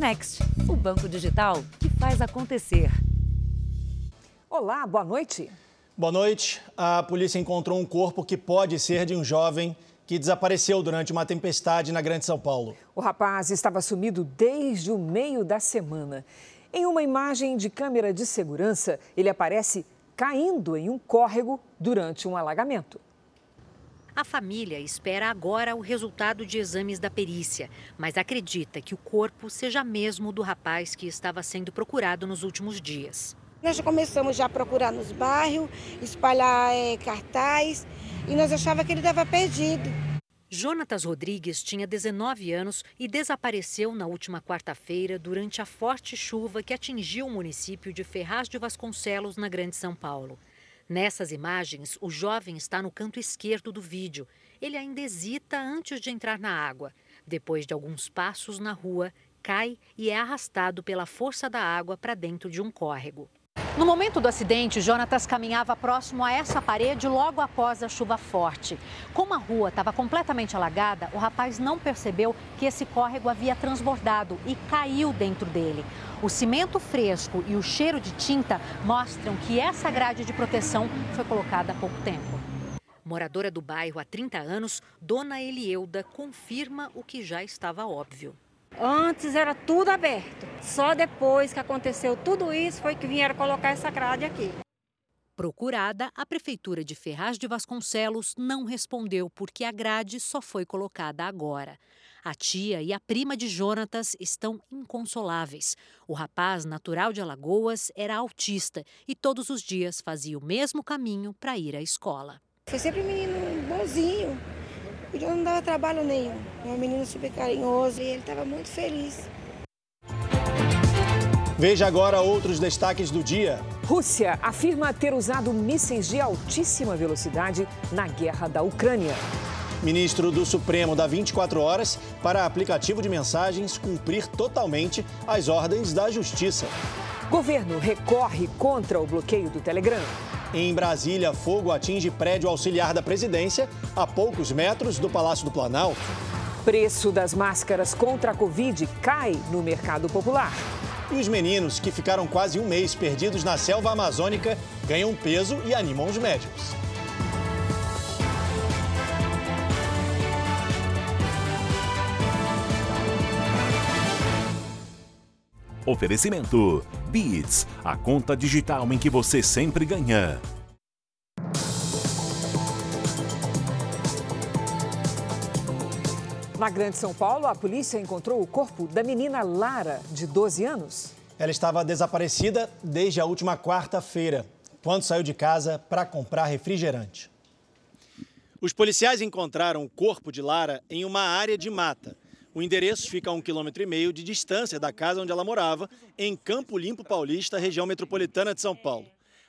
Next, o banco digital que faz acontecer. Olá, boa noite. Boa noite. A polícia encontrou um corpo que pode ser de um jovem que desapareceu durante uma tempestade na Grande São Paulo. O rapaz estava sumido desde o meio da semana. Em uma imagem de câmera de segurança, ele aparece caindo em um córrego durante um alagamento. A família espera agora o resultado de exames da perícia, mas acredita que o corpo seja mesmo do rapaz que estava sendo procurado nos últimos dias. Nós já começamos já a procurar nos bairros, espalhar é, cartaz e nós achávamos que ele estava perdido. Jonatas Rodrigues tinha 19 anos e desapareceu na última quarta-feira durante a forte chuva que atingiu o município de Ferraz de Vasconcelos, na Grande São Paulo. Nessas imagens, o jovem está no canto esquerdo do vídeo. Ele ainda hesita antes de entrar na água. Depois de alguns passos na rua, cai e é arrastado pela força da água para dentro de um córrego. No momento do acidente, Jonatas caminhava próximo a essa parede logo após a chuva forte. Como a rua estava completamente alagada, o rapaz não percebeu que esse córrego havia transbordado e caiu dentro dele. O cimento fresco e o cheiro de tinta mostram que essa grade de proteção foi colocada há pouco tempo. Moradora do bairro há 30 anos, Dona Elieuda confirma o que já estava óbvio. Antes era tudo aberto. Só depois que aconteceu tudo isso foi que vieram colocar essa grade aqui. Procurada, a Prefeitura de Ferraz de Vasconcelos não respondeu porque a grade só foi colocada agora. A tia e a prima de Jonatas estão inconsoláveis. O rapaz, natural de Alagoas, era autista e todos os dias fazia o mesmo caminho para ir à escola. Foi sempre um menino bonzinho, ele não dava trabalho nenhum. É um menino super carinhoso e ele estava muito feliz. Veja agora outros destaques do dia. Rússia afirma ter usado mísseis de altíssima velocidade na guerra da Ucrânia. Ministro do Supremo dá 24 horas para aplicativo de mensagens cumprir totalmente as ordens da Justiça. Governo recorre contra o bloqueio do Telegram. Em Brasília, fogo atinge prédio auxiliar da presidência a poucos metros do Palácio do Planalto. Preço das máscaras contra a Covid cai no mercado popular. E os meninos que ficaram quase um mês perdidos na selva amazônica ganham peso e animam os médicos. Oferecimento: Beats, a conta digital em que você sempre ganha. Na Grande São Paulo, a polícia encontrou o corpo da menina Lara, de 12 anos. Ela estava desaparecida desde a última quarta-feira, quando saiu de casa para comprar refrigerante. Os policiais encontraram o corpo de Lara em uma área de mata. O endereço fica a um quilômetro e meio de distância da casa onde ela morava, em Campo Limpo Paulista, região metropolitana de São Paulo.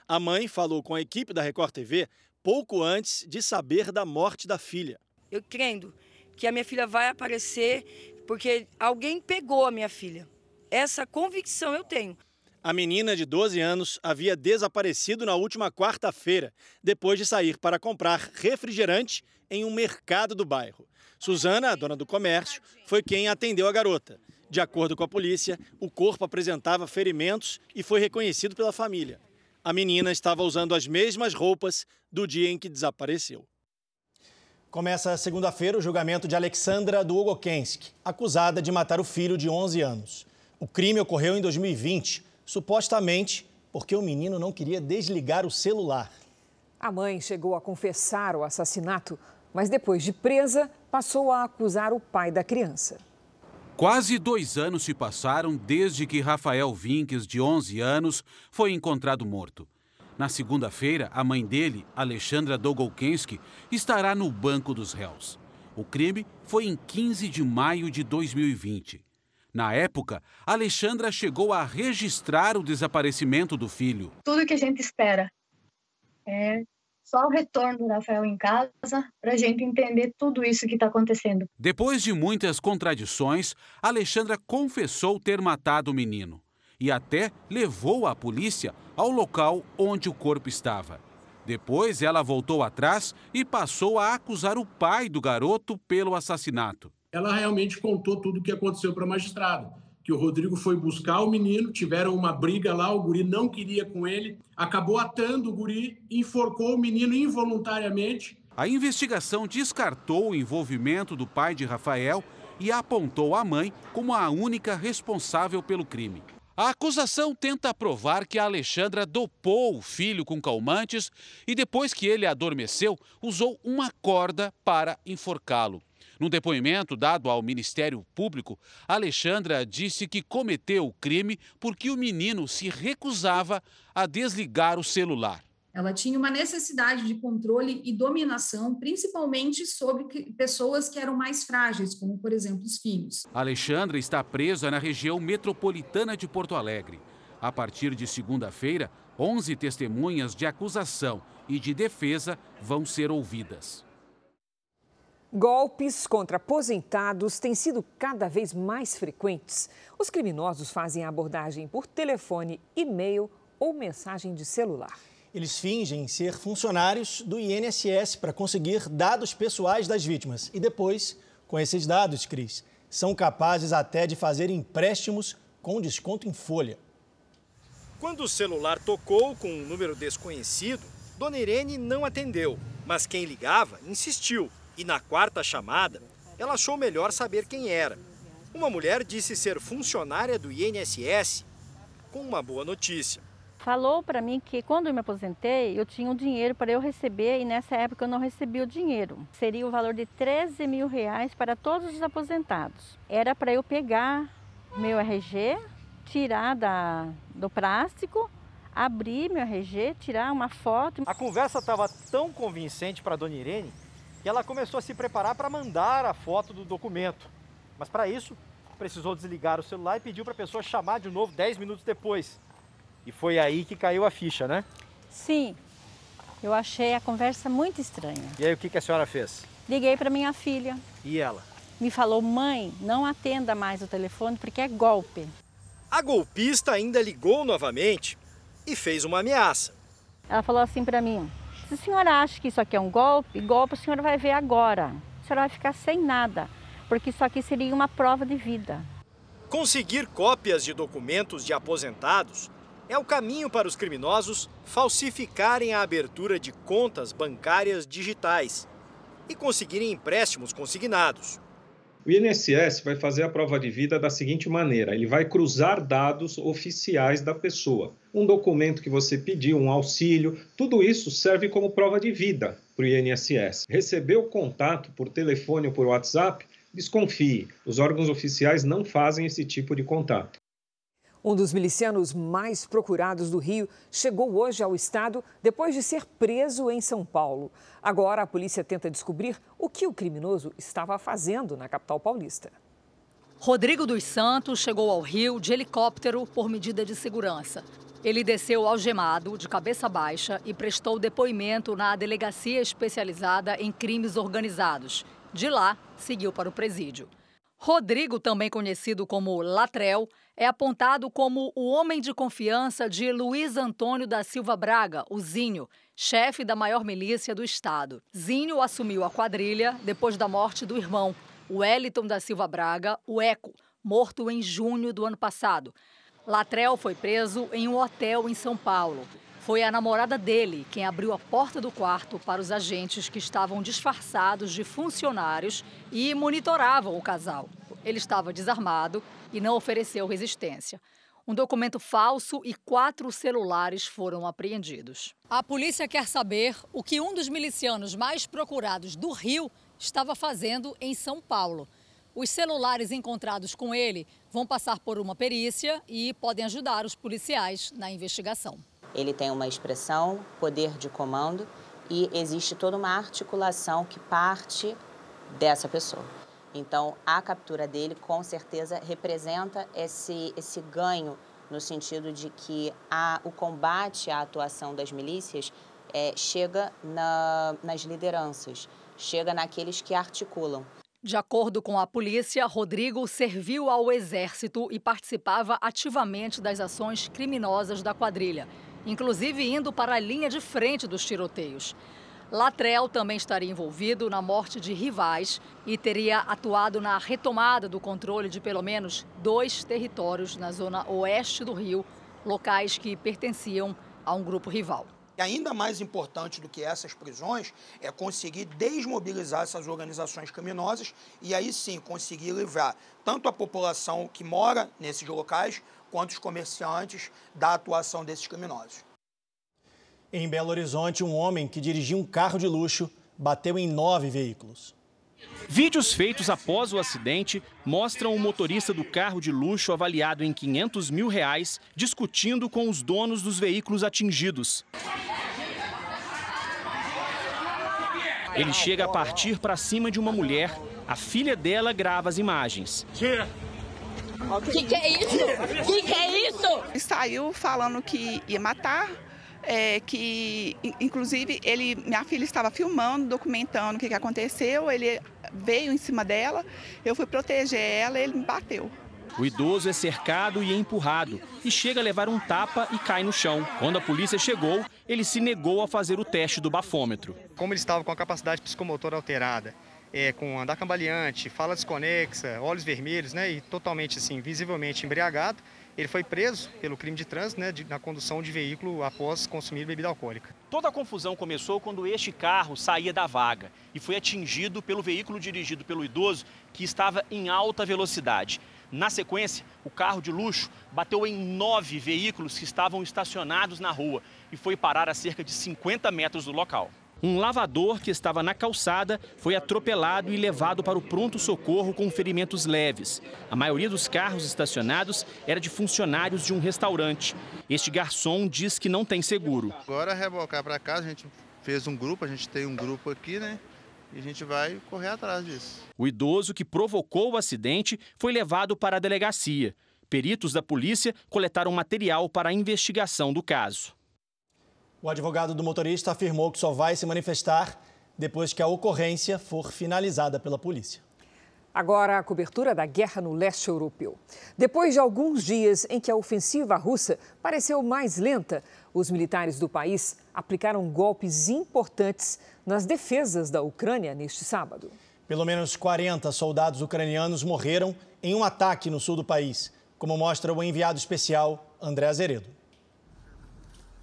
A mãe falou com a equipe da Record TV pouco antes de saber da morte da filha. Eu crendo que a minha filha vai aparecer porque alguém pegou a minha filha. Essa convicção eu tenho. A menina de 12 anos havia desaparecido na última quarta-feira, depois de sair para comprar refrigerante em um mercado do bairro. Suzana, a dona do comércio, foi quem atendeu a garota. De acordo com a polícia, o corpo apresentava ferimentos e foi reconhecido pela família. A menina estava usando as mesmas roupas do dia em que desapareceu. Começa segunda-feira o julgamento de Alexandra Długokensky, acusada de matar o filho de 11 anos. O crime ocorreu em 2020, supostamente porque o menino não queria desligar o celular. A mãe chegou a confessar o assassinato mas depois de presa, passou a acusar o pai da criança. Quase dois anos se passaram desde que Rafael Vinques, de 11 anos, foi encontrado morto. Na segunda-feira, a mãe dele, Alexandra Dogolkensky, estará no banco dos réus. O crime foi em 15 de maio de 2020. Na época, Alexandra chegou a registrar o desaparecimento do filho. Tudo que a gente espera é só o retorno do Rafael em casa para a gente entender tudo isso que está acontecendo. Depois de muitas contradições, Alexandra confessou ter matado o menino e até levou a polícia ao local onde o corpo estava. Depois, ela voltou atrás e passou a acusar o pai do garoto pelo assassinato. Ela realmente contou tudo o que aconteceu para a magistrada. Que o Rodrigo foi buscar o menino, tiveram uma briga lá, o guri não queria com ele, acabou atando o guri, enforcou o menino involuntariamente. A investigação descartou o envolvimento do pai de Rafael e apontou a mãe como a única responsável pelo crime. A acusação tenta provar que a Alexandra dopou o filho com calmantes e, depois que ele adormeceu, usou uma corda para enforcá-lo. Num depoimento dado ao Ministério Público, Alexandra disse que cometeu o crime porque o menino se recusava a desligar o celular. Ela tinha uma necessidade de controle e dominação, principalmente sobre pessoas que eram mais frágeis, como, por exemplo, os filhos. Alexandra está presa na região metropolitana de Porto Alegre. A partir de segunda-feira, 11 testemunhas de acusação e de defesa vão ser ouvidas. Golpes contra aposentados têm sido cada vez mais frequentes. Os criminosos fazem a abordagem por telefone, e-mail ou mensagem de celular. Eles fingem ser funcionários do INSS para conseguir dados pessoais das vítimas. E depois, com esses dados, Cris, são capazes até de fazer empréstimos com desconto em folha. Quando o celular tocou com um número desconhecido, Dona Irene não atendeu, mas quem ligava insistiu e na quarta chamada, ela achou melhor saber quem era. Uma mulher disse ser funcionária do INSS com uma boa notícia. Falou para mim que quando eu me aposentei, eu tinha um dinheiro para eu receber e nessa época eu não recebi o dinheiro. Seria o valor de 13 mil reais para todos os aposentados. Era para eu pegar meu RG, tirar da, do plástico, abrir meu RG, tirar uma foto. A conversa estava tão convincente para a dona Irene e ela começou a se preparar para mandar a foto do documento. Mas para isso, precisou desligar o celular e pediu para a pessoa chamar de novo 10 minutos depois. E foi aí que caiu a ficha, né? Sim. Eu achei a conversa muito estranha. E aí, o que, que a senhora fez? Liguei para minha filha. E ela? Me falou, mãe, não atenda mais o telefone porque é golpe. A golpista ainda ligou novamente e fez uma ameaça. Ela falou assim para mim: se a senhora acha que isso aqui é um golpe, golpe a senhora vai ver agora. A senhora vai ficar sem nada, porque isso aqui seria uma prova de vida. Conseguir cópias de documentos de aposentados é o caminho para os criminosos falsificarem a abertura de contas bancárias digitais e conseguirem empréstimos consignados. O INSS vai fazer a prova de vida da seguinte maneira: ele vai cruzar dados oficiais da pessoa. Um documento que você pediu, um auxílio, tudo isso serve como prova de vida para o INSS. Recebeu contato por telefone ou por WhatsApp? Desconfie, os órgãos oficiais não fazem esse tipo de contato. Um dos milicianos mais procurados do Rio chegou hoje ao estado depois de ser preso em São Paulo. Agora a polícia tenta descobrir o que o criminoso estava fazendo na capital paulista. Rodrigo dos Santos chegou ao Rio de helicóptero por medida de segurança. Ele desceu algemado, de cabeça baixa, e prestou depoimento na delegacia especializada em crimes organizados. De lá, seguiu para o presídio. Rodrigo, também conhecido como Latrel, é apontado como o homem de confiança de Luiz Antônio da Silva Braga, o Zinho, chefe da maior milícia do estado. Zinho assumiu a quadrilha depois da morte do irmão, Wellington da Silva Braga, o Eco, morto em junho do ano passado. Latrel foi preso em um hotel em São Paulo. Foi a namorada dele quem abriu a porta do quarto para os agentes que estavam disfarçados de funcionários e monitoravam o casal. Ele estava desarmado e não ofereceu resistência. Um documento falso e quatro celulares foram apreendidos. A polícia quer saber o que um dos milicianos mais procurados do Rio estava fazendo em São Paulo. Os celulares encontrados com ele vão passar por uma perícia e podem ajudar os policiais na investigação. Ele tem uma expressão, poder de comando e existe toda uma articulação que parte dessa pessoa. Então, a captura dele, com certeza, representa esse, esse ganho no sentido de que a, o combate à atuação das milícias é, chega na, nas lideranças, chega naqueles que articulam. De acordo com a polícia, Rodrigo serviu ao exército e participava ativamente das ações criminosas da quadrilha, inclusive indo para a linha de frente dos tiroteios. Latrell também estaria envolvido na morte de rivais e teria atuado na retomada do controle de pelo menos dois territórios na zona oeste do Rio, locais que pertenciam a um grupo rival. Ainda mais importante do que essas prisões é conseguir desmobilizar essas organizações criminosas e aí sim conseguir livrar tanto a população que mora nesses locais quanto os comerciantes da atuação desses criminosos. Em Belo Horizonte, um homem que dirigia um carro de luxo bateu em nove veículos. Vídeos feitos após o acidente mostram o motorista do carro de luxo avaliado em 500 mil reais discutindo com os donos dos veículos atingidos. Ele chega a partir para cima de uma mulher. A filha dela grava as imagens. O que, que, é isso? O que, que, é isso? Ele saiu falando que ia matar, é, que inclusive ele, minha filha estava filmando, documentando o que, que aconteceu. Ele veio em cima dela, eu fui proteger ela, ele me bateu. O idoso é cercado e empurrado e chega a levar um tapa e cai no chão. Quando a polícia chegou, ele se negou a fazer o teste do bafômetro. Como ele estava com a capacidade psicomotora alterada, é, com andar cambaleante, fala desconexa, olhos vermelhos, né, e totalmente assim, visivelmente embriagado, ele foi preso pelo crime de trânsito né, de, na condução de veículo após consumir bebida alcoólica. Toda a confusão começou quando este carro saía da vaga e foi atingido pelo veículo dirigido pelo idoso que estava em alta velocidade. Na sequência, o carro de luxo bateu em nove veículos que estavam estacionados na rua e foi parar a cerca de 50 metros do local. Um lavador que estava na calçada foi atropelado e levado para o pronto-socorro com ferimentos leves. A maioria dos carros estacionados era de funcionários de um restaurante. Este garçom diz que não tem seguro. Agora rebocar para casa, a gente fez um grupo, a gente tem um grupo aqui, né? E a gente vai correr atrás disso. O idoso que provocou o acidente foi levado para a delegacia. Peritos da polícia coletaram material para a investigação do caso. O advogado do motorista afirmou que só vai se manifestar depois que a ocorrência for finalizada pela polícia. Agora, a cobertura da guerra no leste europeu. Depois de alguns dias em que a ofensiva russa pareceu mais lenta, os militares do país aplicaram golpes importantes nas defesas da Ucrânia neste sábado. Pelo menos 40 soldados ucranianos morreram em um ataque no sul do país, como mostra o enviado especial André Azeredo.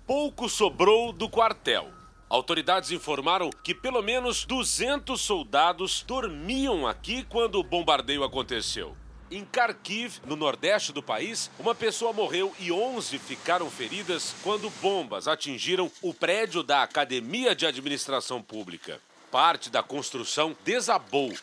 Pouco sobrou do quartel. Autoridades informaram que pelo menos 200 soldados dormiam aqui quando o bombardeio aconteceu. Em Kharkiv, no nordeste do país, uma pessoa morreu e 11 ficaram feridas quando bombas atingiram o prédio da Academia de Administração Pública. Parte da construção desabou.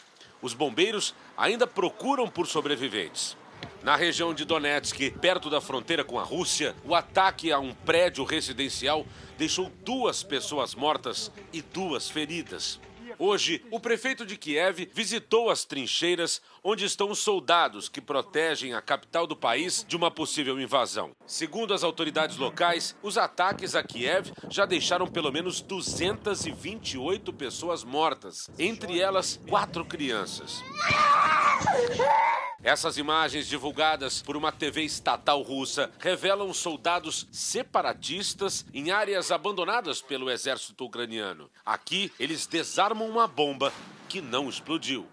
Os bombeiros ainda procuram por sobreviventes. Na região de Donetsk, perto da fronteira com a Rússia, o ataque a um prédio residencial deixou duas pessoas mortas e duas feridas. Hoje, o prefeito de Kiev visitou as trincheiras onde estão os soldados que protegem a capital do país de uma possível invasão. Segundo as autoridades locais, os ataques a Kiev já deixaram pelo menos 228 pessoas mortas, entre elas quatro crianças. Essas imagens divulgadas por uma TV estatal russa revelam soldados separatistas em áreas abandonadas pelo exército ucraniano. Aqui, eles desarmam uma bomba que não explodiu.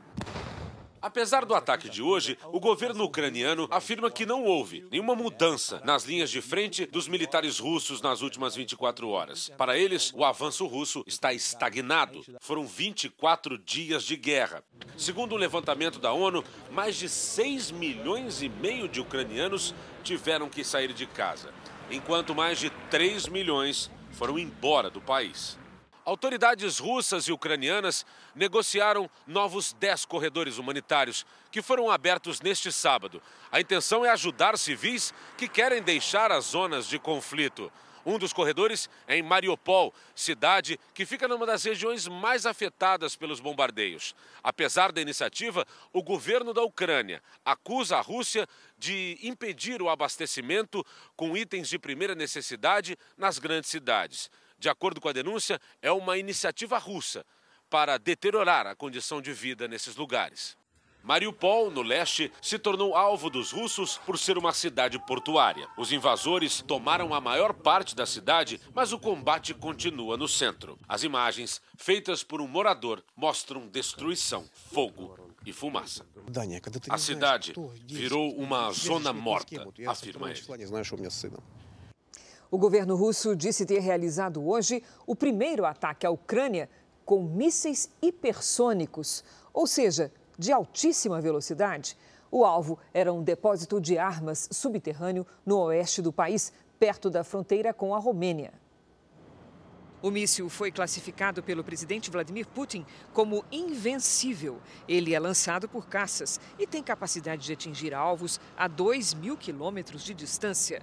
Apesar do ataque de hoje, o governo ucraniano afirma que não houve nenhuma mudança nas linhas de frente dos militares russos nas últimas 24 horas. Para eles, o avanço russo está estagnado. Foram 24 dias de guerra. Segundo o um levantamento da ONU, mais de 6 milhões e meio de ucranianos tiveram que sair de casa, enquanto mais de 3 milhões foram embora do país. Autoridades russas e ucranianas negociaram novos 10 corredores humanitários que foram abertos neste sábado. A intenção é ajudar civis que querem deixar as zonas de conflito. Um dos corredores é em Mariupol, cidade que fica numa das regiões mais afetadas pelos bombardeios. Apesar da iniciativa, o governo da Ucrânia acusa a Rússia de impedir o abastecimento com itens de primeira necessidade nas grandes cidades de acordo com a denúncia, é uma iniciativa russa para deteriorar a condição de vida nesses lugares. Mariupol, no leste, se tornou alvo dos russos por ser uma cidade portuária. Os invasores tomaram a maior parte da cidade, mas o combate continua no centro. As imagens, feitas por um morador, mostram destruição, fogo e fumaça. A cidade virou uma zona morta, afirma ele. O governo russo disse ter realizado hoje o primeiro ataque à Ucrânia com mísseis hipersônicos, ou seja, de altíssima velocidade. O alvo era um depósito de armas subterrâneo no oeste do país, perto da fronteira com a Romênia. O míssil foi classificado pelo presidente Vladimir Putin como invencível. Ele é lançado por caças e tem capacidade de atingir alvos a 2 mil quilômetros de distância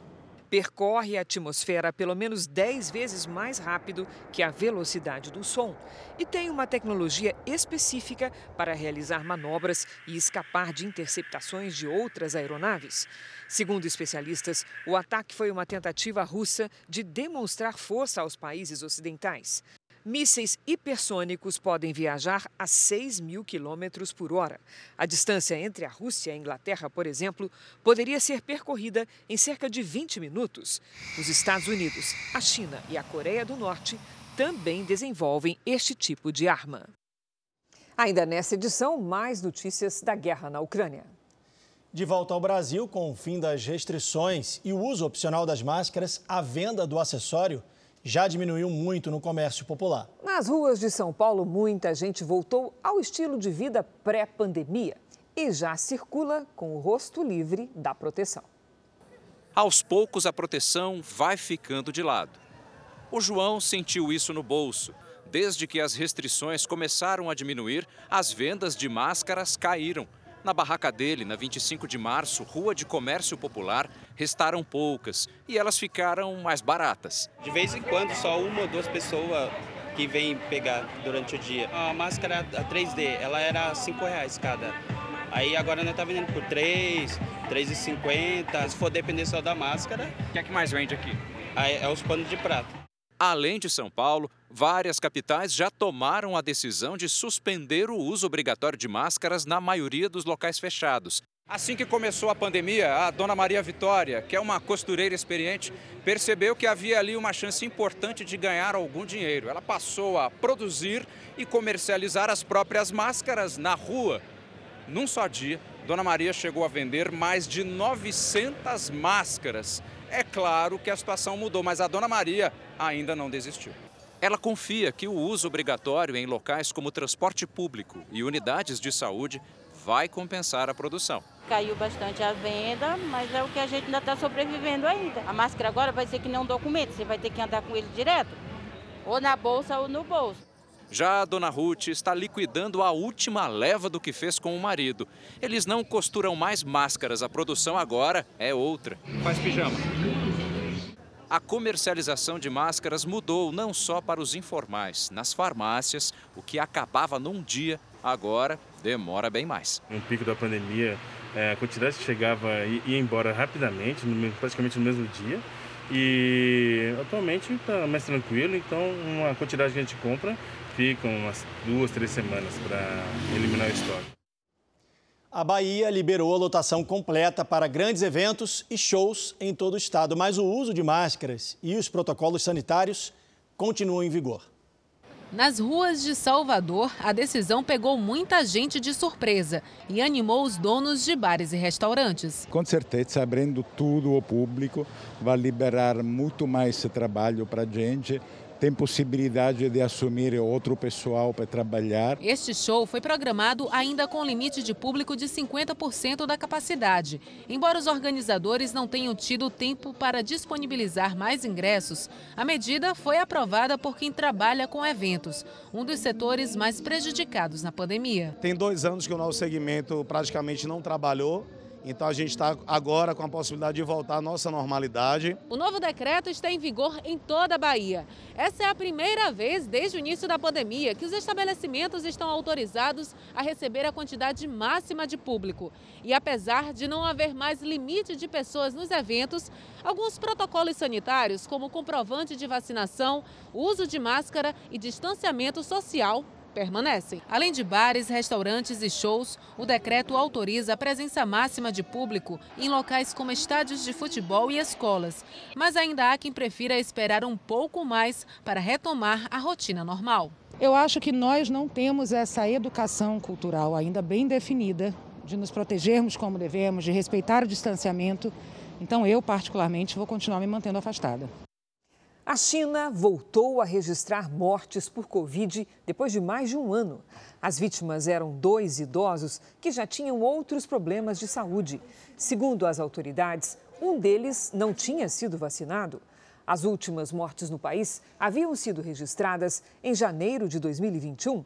percorre a atmosfera pelo menos 10 vezes mais rápido que a velocidade do som e tem uma tecnologia específica para realizar manobras e escapar de interceptações de outras aeronaves. Segundo especialistas, o ataque foi uma tentativa russa de demonstrar força aos países ocidentais. Mísseis hipersônicos podem viajar a 6 mil quilômetros por hora. A distância entre a Rússia e a Inglaterra, por exemplo, poderia ser percorrida em cerca de 20 minutos. Os Estados Unidos, a China e a Coreia do Norte também desenvolvem este tipo de arma. Ainda nessa edição, mais notícias da guerra na Ucrânia. De volta ao Brasil, com o fim das restrições e o uso opcional das máscaras, a venda do acessório já diminuiu muito no comércio popular. Nas ruas de São Paulo, muita gente voltou ao estilo de vida pré-pandemia e já circula com o rosto livre da proteção. Aos poucos, a proteção vai ficando de lado. O João sentiu isso no bolso. Desde que as restrições começaram a diminuir, as vendas de máscaras caíram na barraca dele, na 25 de março, Rua de Comércio Popular, restaram poucas e elas ficaram mais baratas. De vez em quando, só uma ou duas pessoas que vêm pegar durante o dia. A máscara a 3D, ela era R$ reais cada. Aí agora nós tá vendendo por 3, 3,50. Se for depender só da máscara. O que é que mais vende aqui? Aí é os panos de prata. Além de São Paulo, várias capitais já tomaram a decisão de suspender o uso obrigatório de máscaras na maioria dos locais fechados. Assim que começou a pandemia, a dona Maria Vitória, que é uma costureira experiente, percebeu que havia ali uma chance importante de ganhar algum dinheiro. Ela passou a produzir e comercializar as próprias máscaras na rua. Num só dia, Dona Maria chegou a vender mais de 900 máscaras. É claro que a situação mudou, mas a Dona Maria ainda não desistiu. Ela confia que o uso obrigatório em locais como transporte público e unidades de saúde vai compensar a produção. Caiu bastante a venda, mas é o que a gente ainda está sobrevivendo ainda. A máscara agora vai ser que nem um documento, você vai ter que andar com ele direto, ou na bolsa ou no bolso. Já a dona Ruth está liquidando a última leva do que fez com o marido. Eles não costuram mais máscaras, a produção agora é outra. Faz pijama. A comercialização de máscaras mudou não só para os informais. Nas farmácias, o que acabava num dia, agora demora bem mais. No pico da pandemia, é, a quantidade que chegava ia embora rapidamente, praticamente no mesmo dia. E atualmente está mais tranquilo, então uma quantidade que a gente compra fica umas duas, três semanas para eliminar o estoque. A Bahia liberou a lotação completa para grandes eventos e shows em todo o estado, mas o uso de máscaras e os protocolos sanitários continuam em vigor. Nas ruas de Salvador, a decisão pegou muita gente de surpresa e animou os donos de bares e restaurantes. Com certeza, abrindo tudo ao público, vai liberar muito mais trabalho para a gente tem possibilidade de assumir outro pessoal para trabalhar. Este show foi programado ainda com limite de público de 50% da capacidade. Embora os organizadores não tenham tido tempo para disponibilizar mais ingressos, a medida foi aprovada por quem trabalha com eventos, um dos setores mais prejudicados na pandemia. Tem dois anos que o nosso segmento praticamente não trabalhou então a gente está agora com a possibilidade de voltar à nossa normalidade. O novo decreto está em vigor em toda a Bahia. Essa é a primeira vez desde o início da pandemia que os estabelecimentos estão autorizados a receber a quantidade máxima de público. E apesar de não haver mais limite de pessoas nos eventos, alguns protocolos sanitários, como comprovante de vacinação, uso de máscara e distanciamento social, permanecem. Além de bares, restaurantes e shows, o decreto autoriza a presença máxima de público em locais como estádios de futebol e escolas. Mas ainda há quem prefira esperar um pouco mais para retomar a rotina normal. Eu acho que nós não temos essa educação cultural ainda bem definida de nos protegermos como devemos, de respeitar o distanciamento. Então, eu, particularmente, vou continuar me mantendo afastada. A China voltou a registrar mortes por Covid depois de mais de um ano. As vítimas eram dois idosos que já tinham outros problemas de saúde. Segundo as autoridades, um deles não tinha sido vacinado. As últimas mortes no país haviam sido registradas em janeiro de 2021.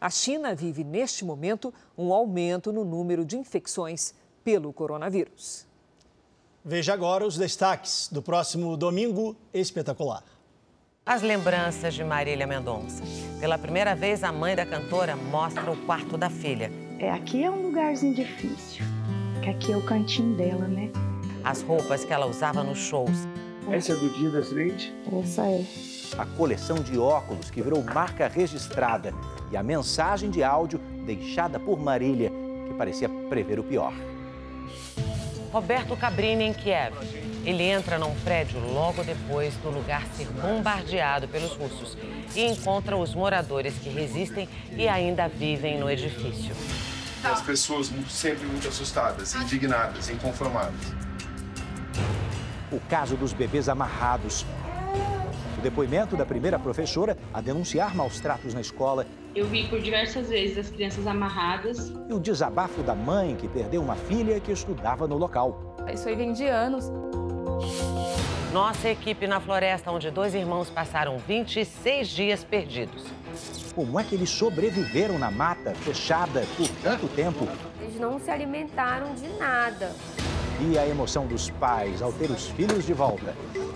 A China vive, neste momento, um aumento no número de infecções pelo coronavírus. Veja agora os destaques do próximo Domingo Espetacular. As lembranças de Marília Mendonça. Pela primeira vez, a mãe da cantora mostra o quarto da filha. É, aqui é um lugarzinho difícil, que aqui é o cantinho dela, né? As roupas que ela usava nos shows. Essa é do dia da acidente? Essa é. A coleção de óculos que virou marca registrada e a mensagem de áudio deixada por Marília, que parecia prever o pior. Roberto Cabrini em Kiev. Ele entra num prédio logo depois do lugar ser bombardeado pelos russos e encontra os moradores que resistem e ainda vivem no edifício. As pessoas sempre muito assustadas, indignadas, inconformadas. O caso dos bebês amarrados. O depoimento da primeira professora a denunciar maus tratos na escola eu vi por diversas vezes as crianças amarradas. E o desabafo da mãe que perdeu uma filha que estudava no local. Isso aí vem de anos. Nossa equipe na floresta, onde dois irmãos passaram 26 dias perdidos. Como é que eles sobreviveram na mata, fechada, por tanto tempo? Eles não se alimentaram de nada. E a emoção dos pais ao ter os filhos de volta.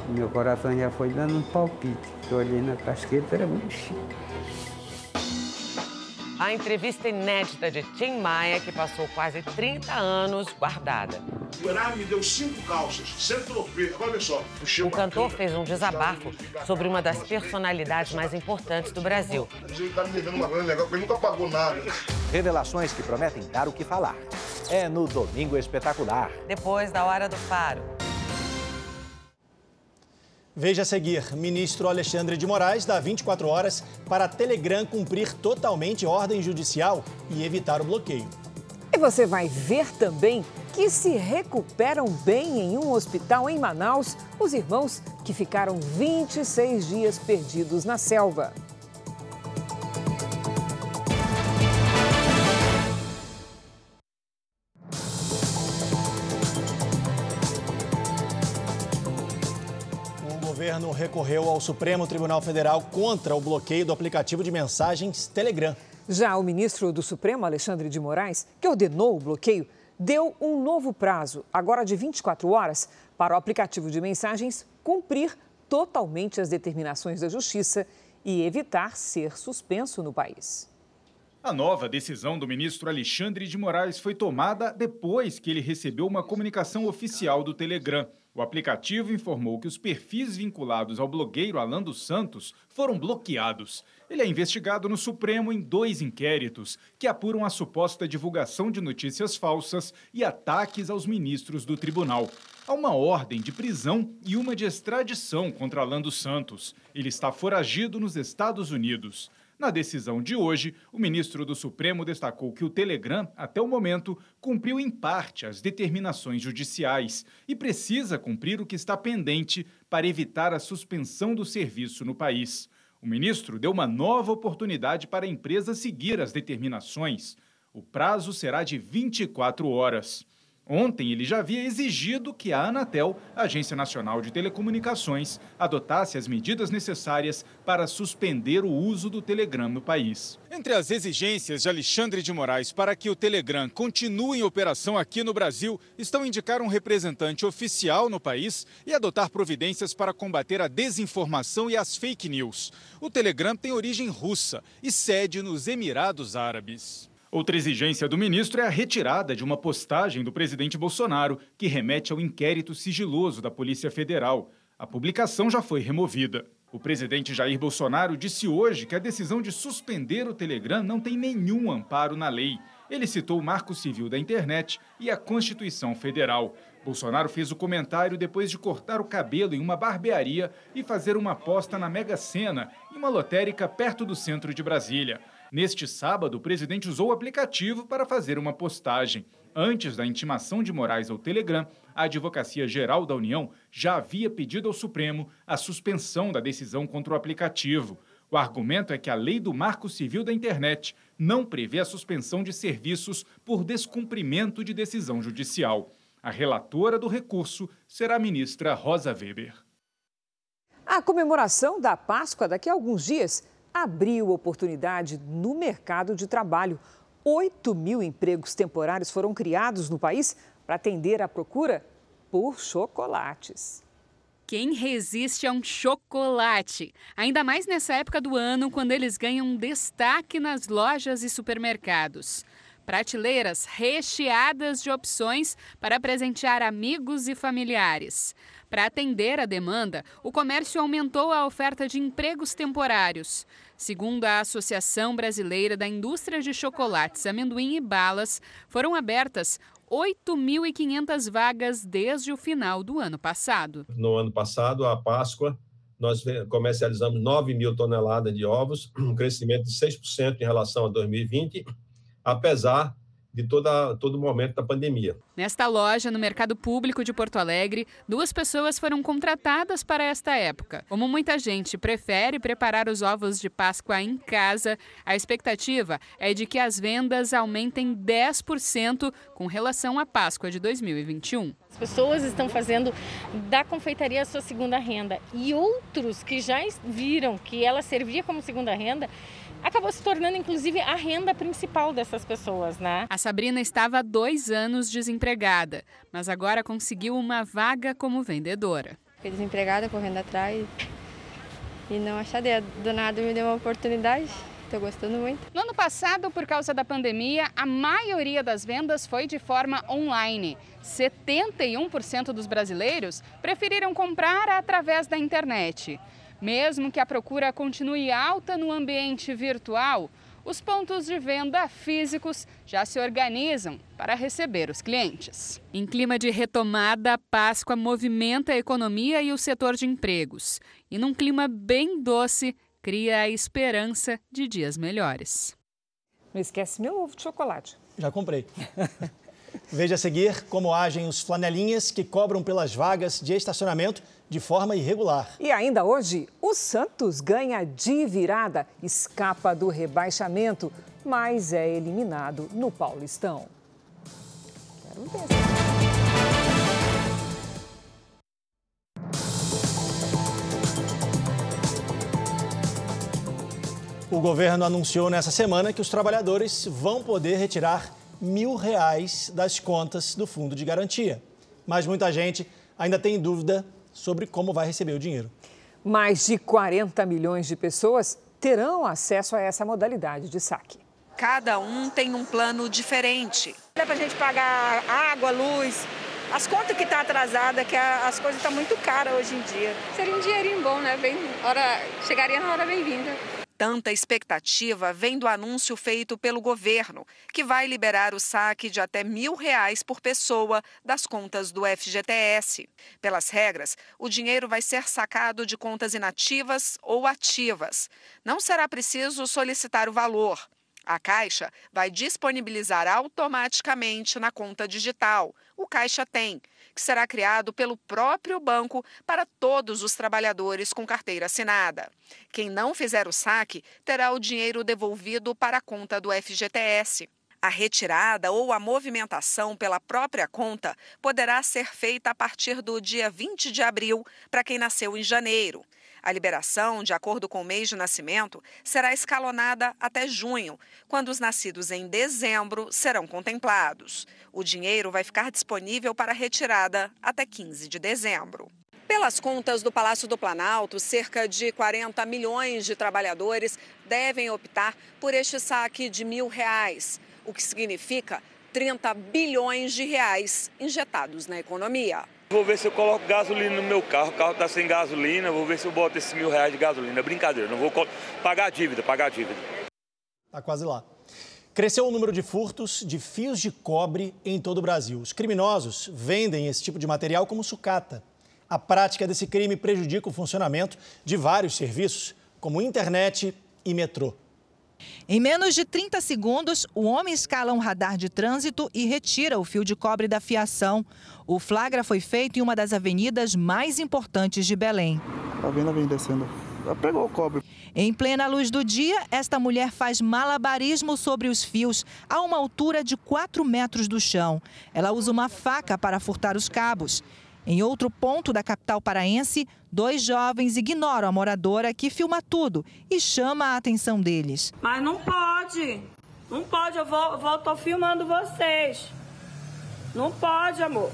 Meu coração já foi dando um palpite. Eu olhei na casqueta, era muito chique. A entrevista inédita de Tim Maia, que passou quase 30 anos guardada. O Herá me deu cinco calças. Agora olha só. O cantor fez um desabafo sobre uma das personalidades mais importantes do Brasil. Ele tá me devendo uma grana legal, porque ele nunca pagou nada. Revelações que prometem dar o que falar. É no Domingo Espetacular. Depois da Hora do Faro. Veja a seguir: ministro Alexandre de Moraes dá 24 horas para Telegram cumprir totalmente ordem judicial e evitar o bloqueio. E você vai ver também que se recuperam bem em um hospital em Manaus os irmãos que ficaram 26 dias perdidos na selva. Recorreu ao Supremo Tribunal Federal contra o bloqueio do aplicativo de mensagens Telegram. Já o ministro do Supremo, Alexandre de Moraes, que ordenou o bloqueio, deu um novo prazo, agora de 24 horas, para o aplicativo de mensagens cumprir totalmente as determinações da Justiça e evitar ser suspenso no país. A nova decisão do ministro Alexandre de Moraes foi tomada depois que ele recebeu uma comunicação oficial do Telegram. O aplicativo informou que os perfis vinculados ao blogueiro Alan dos Santos foram bloqueados. Ele é investigado no Supremo em dois inquéritos que apuram a suposta divulgação de notícias falsas e ataques aos ministros do tribunal. Há uma ordem de prisão e uma de extradição contra Alan dos Santos. Ele está foragido nos Estados Unidos. Na decisão de hoje, o ministro do Supremo destacou que o Telegram, até o momento, cumpriu em parte as determinações judiciais e precisa cumprir o que está pendente para evitar a suspensão do serviço no país. O ministro deu uma nova oportunidade para a empresa seguir as determinações. O prazo será de 24 horas. Ontem, ele já havia exigido que a Anatel, Agência Nacional de Telecomunicações, adotasse as medidas necessárias para suspender o uso do Telegram no país. Entre as exigências de Alexandre de Moraes para que o Telegram continue em operação aqui no Brasil estão indicar um representante oficial no país e adotar providências para combater a desinformação e as fake news. O Telegram tem origem russa e sede nos Emirados Árabes. Outra exigência do ministro é a retirada de uma postagem do presidente Bolsonaro que remete ao inquérito sigiloso da Polícia Federal. A publicação já foi removida. O presidente Jair Bolsonaro disse hoje que a decisão de suspender o Telegram não tem nenhum amparo na lei. Ele citou o Marco Civil da Internet e a Constituição Federal. Bolsonaro fez o comentário depois de cortar o cabelo em uma barbearia e fazer uma aposta na Mega Sena, em uma lotérica perto do centro de Brasília. Neste sábado, o presidente usou o aplicativo para fazer uma postagem. Antes da intimação de Moraes ao Telegram, a Advocacia Geral da União já havia pedido ao Supremo a suspensão da decisão contra o aplicativo. O argumento é que a lei do Marco Civil da Internet não prevê a suspensão de serviços por descumprimento de decisão judicial. A relatora do recurso será a ministra Rosa Weber. A comemoração da Páscoa daqui a alguns dias abriu oportunidade no mercado de trabalho. 8 mil empregos temporários foram criados no país para atender à procura por chocolates. Quem resiste a um chocolate? Ainda mais nessa época do ano, quando eles ganham destaque nas lojas e supermercados. Prateleiras recheadas de opções para presentear amigos e familiares. Para atender a demanda, o comércio aumentou a oferta de empregos temporários. Segundo a Associação Brasileira da Indústria de Chocolates, Amendoim e Balas, foram abertas 8.500 vagas desde o final do ano passado. No ano passado, a Páscoa, nós comercializamos 9 mil toneladas de ovos, um crescimento de 6% em relação a 2020, apesar de toda, todo momento da pandemia. Nesta loja, no Mercado Público de Porto Alegre, duas pessoas foram contratadas para esta época. Como muita gente prefere preparar os ovos de Páscoa em casa, a expectativa é de que as vendas aumentem 10% com relação à Páscoa de 2021. As pessoas estão fazendo da confeitaria a sua segunda renda e outros que já viram que ela servia como segunda renda acabou se tornando inclusive a renda principal dessas pessoas, né? A Sabrina estava há dois anos desempregada, mas agora conseguiu uma vaga como vendedora. Fiquei desempregada, correndo atrás e não achei. Do nada me deu uma oportunidade. Estou gostando muito. No ano passado, por causa da pandemia, a maioria das vendas foi de forma online. 71% dos brasileiros preferiram comprar através da internet. Mesmo que a procura continue alta no ambiente virtual, os pontos de venda físicos já se organizam para receber os clientes. Em clima de retomada, a Páscoa movimenta a economia e o setor de empregos. E num clima bem doce, cria a esperança de dias melhores. Não esquece meu ovo de chocolate. Já comprei. Veja a seguir como agem os flanelinhas que cobram pelas vagas de estacionamento de forma irregular. E ainda hoje, o Santos ganha de virada, escapa do rebaixamento, mas é eliminado no Paulistão. Quero ver. O governo anunciou nessa semana que os trabalhadores vão poder retirar mil reais das contas do fundo de garantia. Mas muita gente ainda tem dúvida sobre como vai receber o dinheiro. Mais de 40 milhões de pessoas terão acesso a essa modalidade de saque. Cada um tem um plano diferente. Dá para a gente pagar água, luz, as contas que estão tá atrasadas, que as coisas estão muito caras hoje em dia. Seria um dinheirinho bom, né? Bem, hora, chegaria na hora bem-vinda. Tanta expectativa vem do anúncio feito pelo governo, que vai liberar o saque de até mil reais por pessoa das contas do FGTS. Pelas regras, o dinheiro vai ser sacado de contas inativas ou ativas. Não será preciso solicitar o valor. A Caixa vai disponibilizar automaticamente na conta digital. O Caixa Tem que será criado pelo próprio banco para todos os trabalhadores com carteira assinada. Quem não fizer o saque terá o dinheiro devolvido para a conta do FGTS. A retirada ou a movimentação pela própria conta poderá ser feita a partir do dia 20 de abril para quem nasceu em janeiro. A liberação, de acordo com o mês de nascimento, será escalonada até junho, quando os nascidos em dezembro serão contemplados. O dinheiro vai ficar disponível para retirada até 15 de dezembro. Pelas contas do Palácio do Planalto, cerca de 40 milhões de trabalhadores devem optar por este saque de mil reais, o que significa 30 bilhões de reais injetados na economia. Vou ver se eu coloco gasolina no meu carro, o carro está sem gasolina, vou ver se eu boto esses mil reais de gasolina. É brincadeira, não vou pagar a dívida, pagar a dívida. Tá quase lá. Cresceu o número de furtos de fios de cobre em todo o Brasil. Os criminosos vendem esse tipo de material como sucata. A prática desse crime prejudica o funcionamento de vários serviços, como internet e metrô. Em menos de 30 segundos, o homem escala um radar de trânsito e retira o fio de cobre da fiação. O flagra foi feito em uma das avenidas mais importantes de Belém. Tá vendo a vem descendo? Já pegou o cobre. Em plena luz do dia, esta mulher faz malabarismo sobre os fios a uma altura de 4 metros do chão. Ela usa uma faca para furtar os cabos. Em outro ponto da capital paraense, dois jovens ignoram a moradora que filma tudo e chama a atenção deles. Mas não pode. Não pode, eu vou, vou tô filmando vocês. Não pode, amor.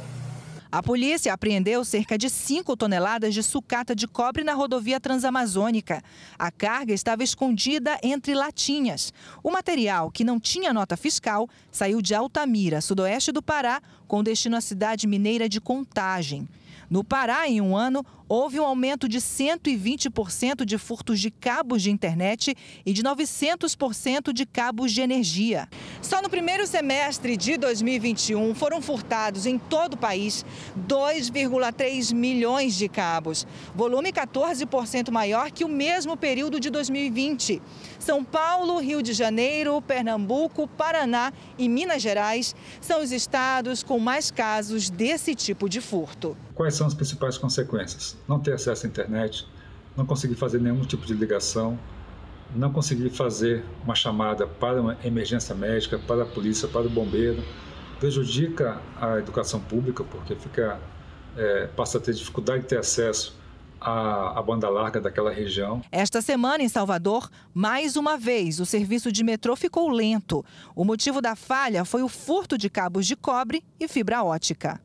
A polícia apreendeu cerca de 5 toneladas de sucata de cobre na rodovia transamazônica. A carga estava escondida entre latinhas. O material, que não tinha nota fiscal, saiu de Altamira, sudoeste do Pará, com destino à cidade mineira de Contagem. No Pará, em um ano, houve um aumento de 120% de furtos de cabos de internet e de 900% de cabos de energia. Só no primeiro semestre de 2021 foram furtados em todo o país 2,3 milhões de cabos, volume 14% maior que o mesmo período de 2020. São Paulo, Rio de Janeiro, Pernambuco, Paraná e Minas Gerais são os estados com mais casos desse tipo de furto. Quais são as principais consequências? Não ter acesso à internet, não conseguir fazer nenhum tipo de ligação, não conseguir fazer uma chamada para uma emergência médica, para a polícia, para o bombeiro, prejudica a educação pública porque fica é, passa a ter dificuldade de ter acesso à, banda larga daquela região. Esta semana em Salvador, mais uma vez o serviço de metrô ficou lento. O motivo da falha foi o furto de cabos de cobre e fibra ótica.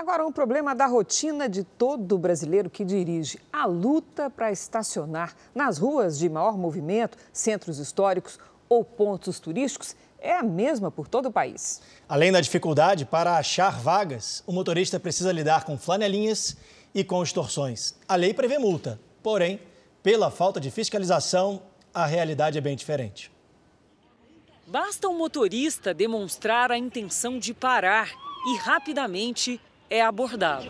Agora, um problema da rotina de todo brasileiro que dirige. A luta para estacionar nas ruas de maior movimento, centros históricos ou pontos turísticos é a mesma por todo o país. Além da dificuldade para achar vagas, o motorista precisa lidar com flanelinhas e com extorsões. A lei prevê multa, porém, pela falta de fiscalização, a realidade é bem diferente. Basta o motorista demonstrar a intenção de parar e rapidamente é abordado.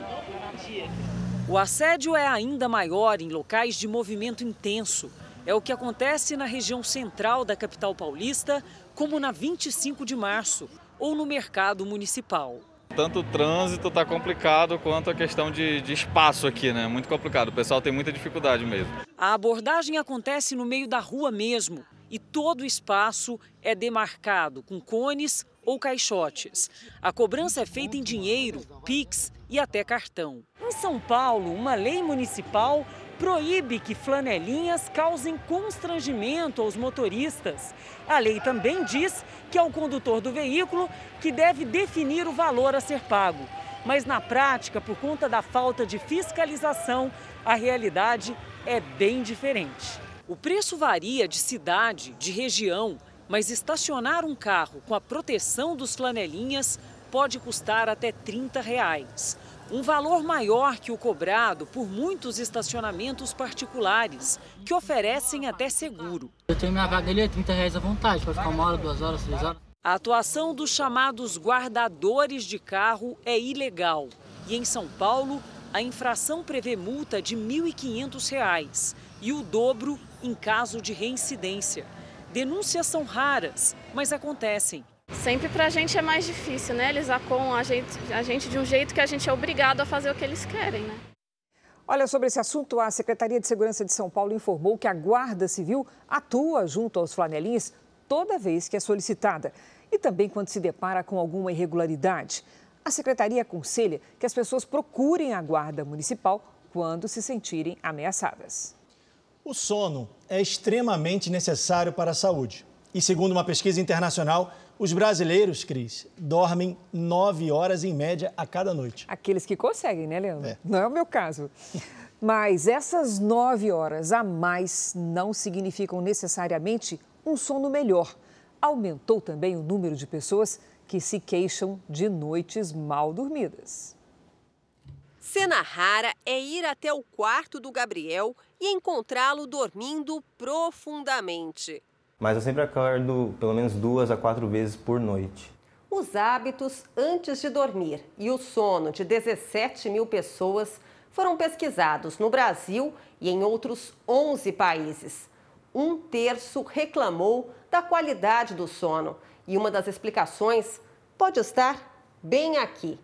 O assédio é ainda maior em locais de movimento intenso. É o que acontece na região central da capital paulista, como na 25 de março ou no mercado municipal. Tanto o trânsito está complicado quanto a questão de, de, espaço aqui, né? Muito complicado. O pessoal tem muita dificuldade mesmo. A abordagem acontece no meio da rua mesmo e todo o espaço é demarcado com cones ou caixotes. A cobrança é feita em dinheiro, Pix e até cartão. Em São Paulo, uma lei municipal proíbe que flanelinhas causem constrangimento aos motoristas. A lei também diz que é o condutor do veículo que deve definir o valor a ser pago. Mas na prática, por conta da falta de fiscalização, a realidade é bem diferente. O preço varia de cidade, de região, mas estacionar um carro com a proteção dos flanelinhas pode custar até 30 reais. Um valor maior que o cobrado por muitos estacionamentos particulares, que oferecem até seguro. Eu tenho minha vaga ali, 30 reais à vontade, pode ficar uma hora, duas horas, três horas. A atuação dos chamados guardadores de carro é ilegal. E em São Paulo, a infração prevê multa de R$ 1.500 e o dobro em caso de reincidência. Denúncias são raras, mas acontecem. Sempre para a gente é mais difícil, né? Eles com a gente, a gente de um jeito que a gente é obrigado a fazer o que eles querem, né? Olha, sobre esse assunto, a Secretaria de Segurança de São Paulo informou que a Guarda Civil atua junto aos flanelinhas toda vez que é solicitada e também quando se depara com alguma irregularidade. A Secretaria aconselha que as pessoas procurem a Guarda Municipal quando se sentirem ameaçadas. O sono é extremamente necessário para a saúde. E segundo uma pesquisa internacional, os brasileiros, Cris, dormem nove horas em média a cada noite. Aqueles que conseguem, né, Leandro? É. Não é o meu caso. Mas essas nove horas a mais não significam necessariamente um sono melhor. Aumentou também o número de pessoas que se queixam de noites mal dormidas. Cena rara é ir até o quarto do Gabriel e encontrá-lo dormindo profundamente. Mas eu sempre acordo pelo menos duas a quatro vezes por noite. Os hábitos antes de dormir e o sono de 17 mil pessoas foram pesquisados no Brasil e em outros 11 países. Um terço reclamou da qualidade do sono e uma das explicações pode estar bem aqui.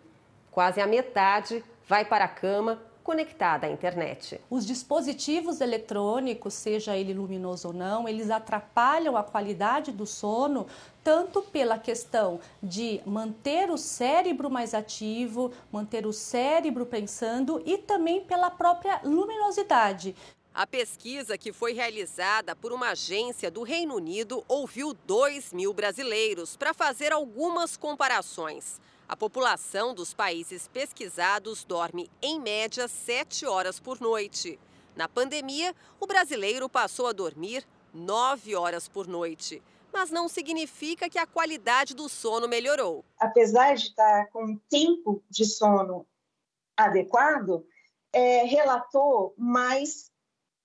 Quase a metade vai para a cama conectada à internet. Os dispositivos eletrônicos, seja ele luminoso ou não, eles atrapalham a qualidade do sono, tanto pela questão de manter o cérebro mais ativo, manter o cérebro pensando e também pela própria luminosidade. A pesquisa, que foi realizada por uma agência do Reino Unido, ouviu 2 mil brasileiros para fazer algumas comparações. A população dos países pesquisados dorme, em média, sete horas por noite. Na pandemia, o brasileiro passou a dormir nove horas por noite. Mas não significa que a qualidade do sono melhorou. Apesar de estar com um tempo de sono adequado, é, relatou mais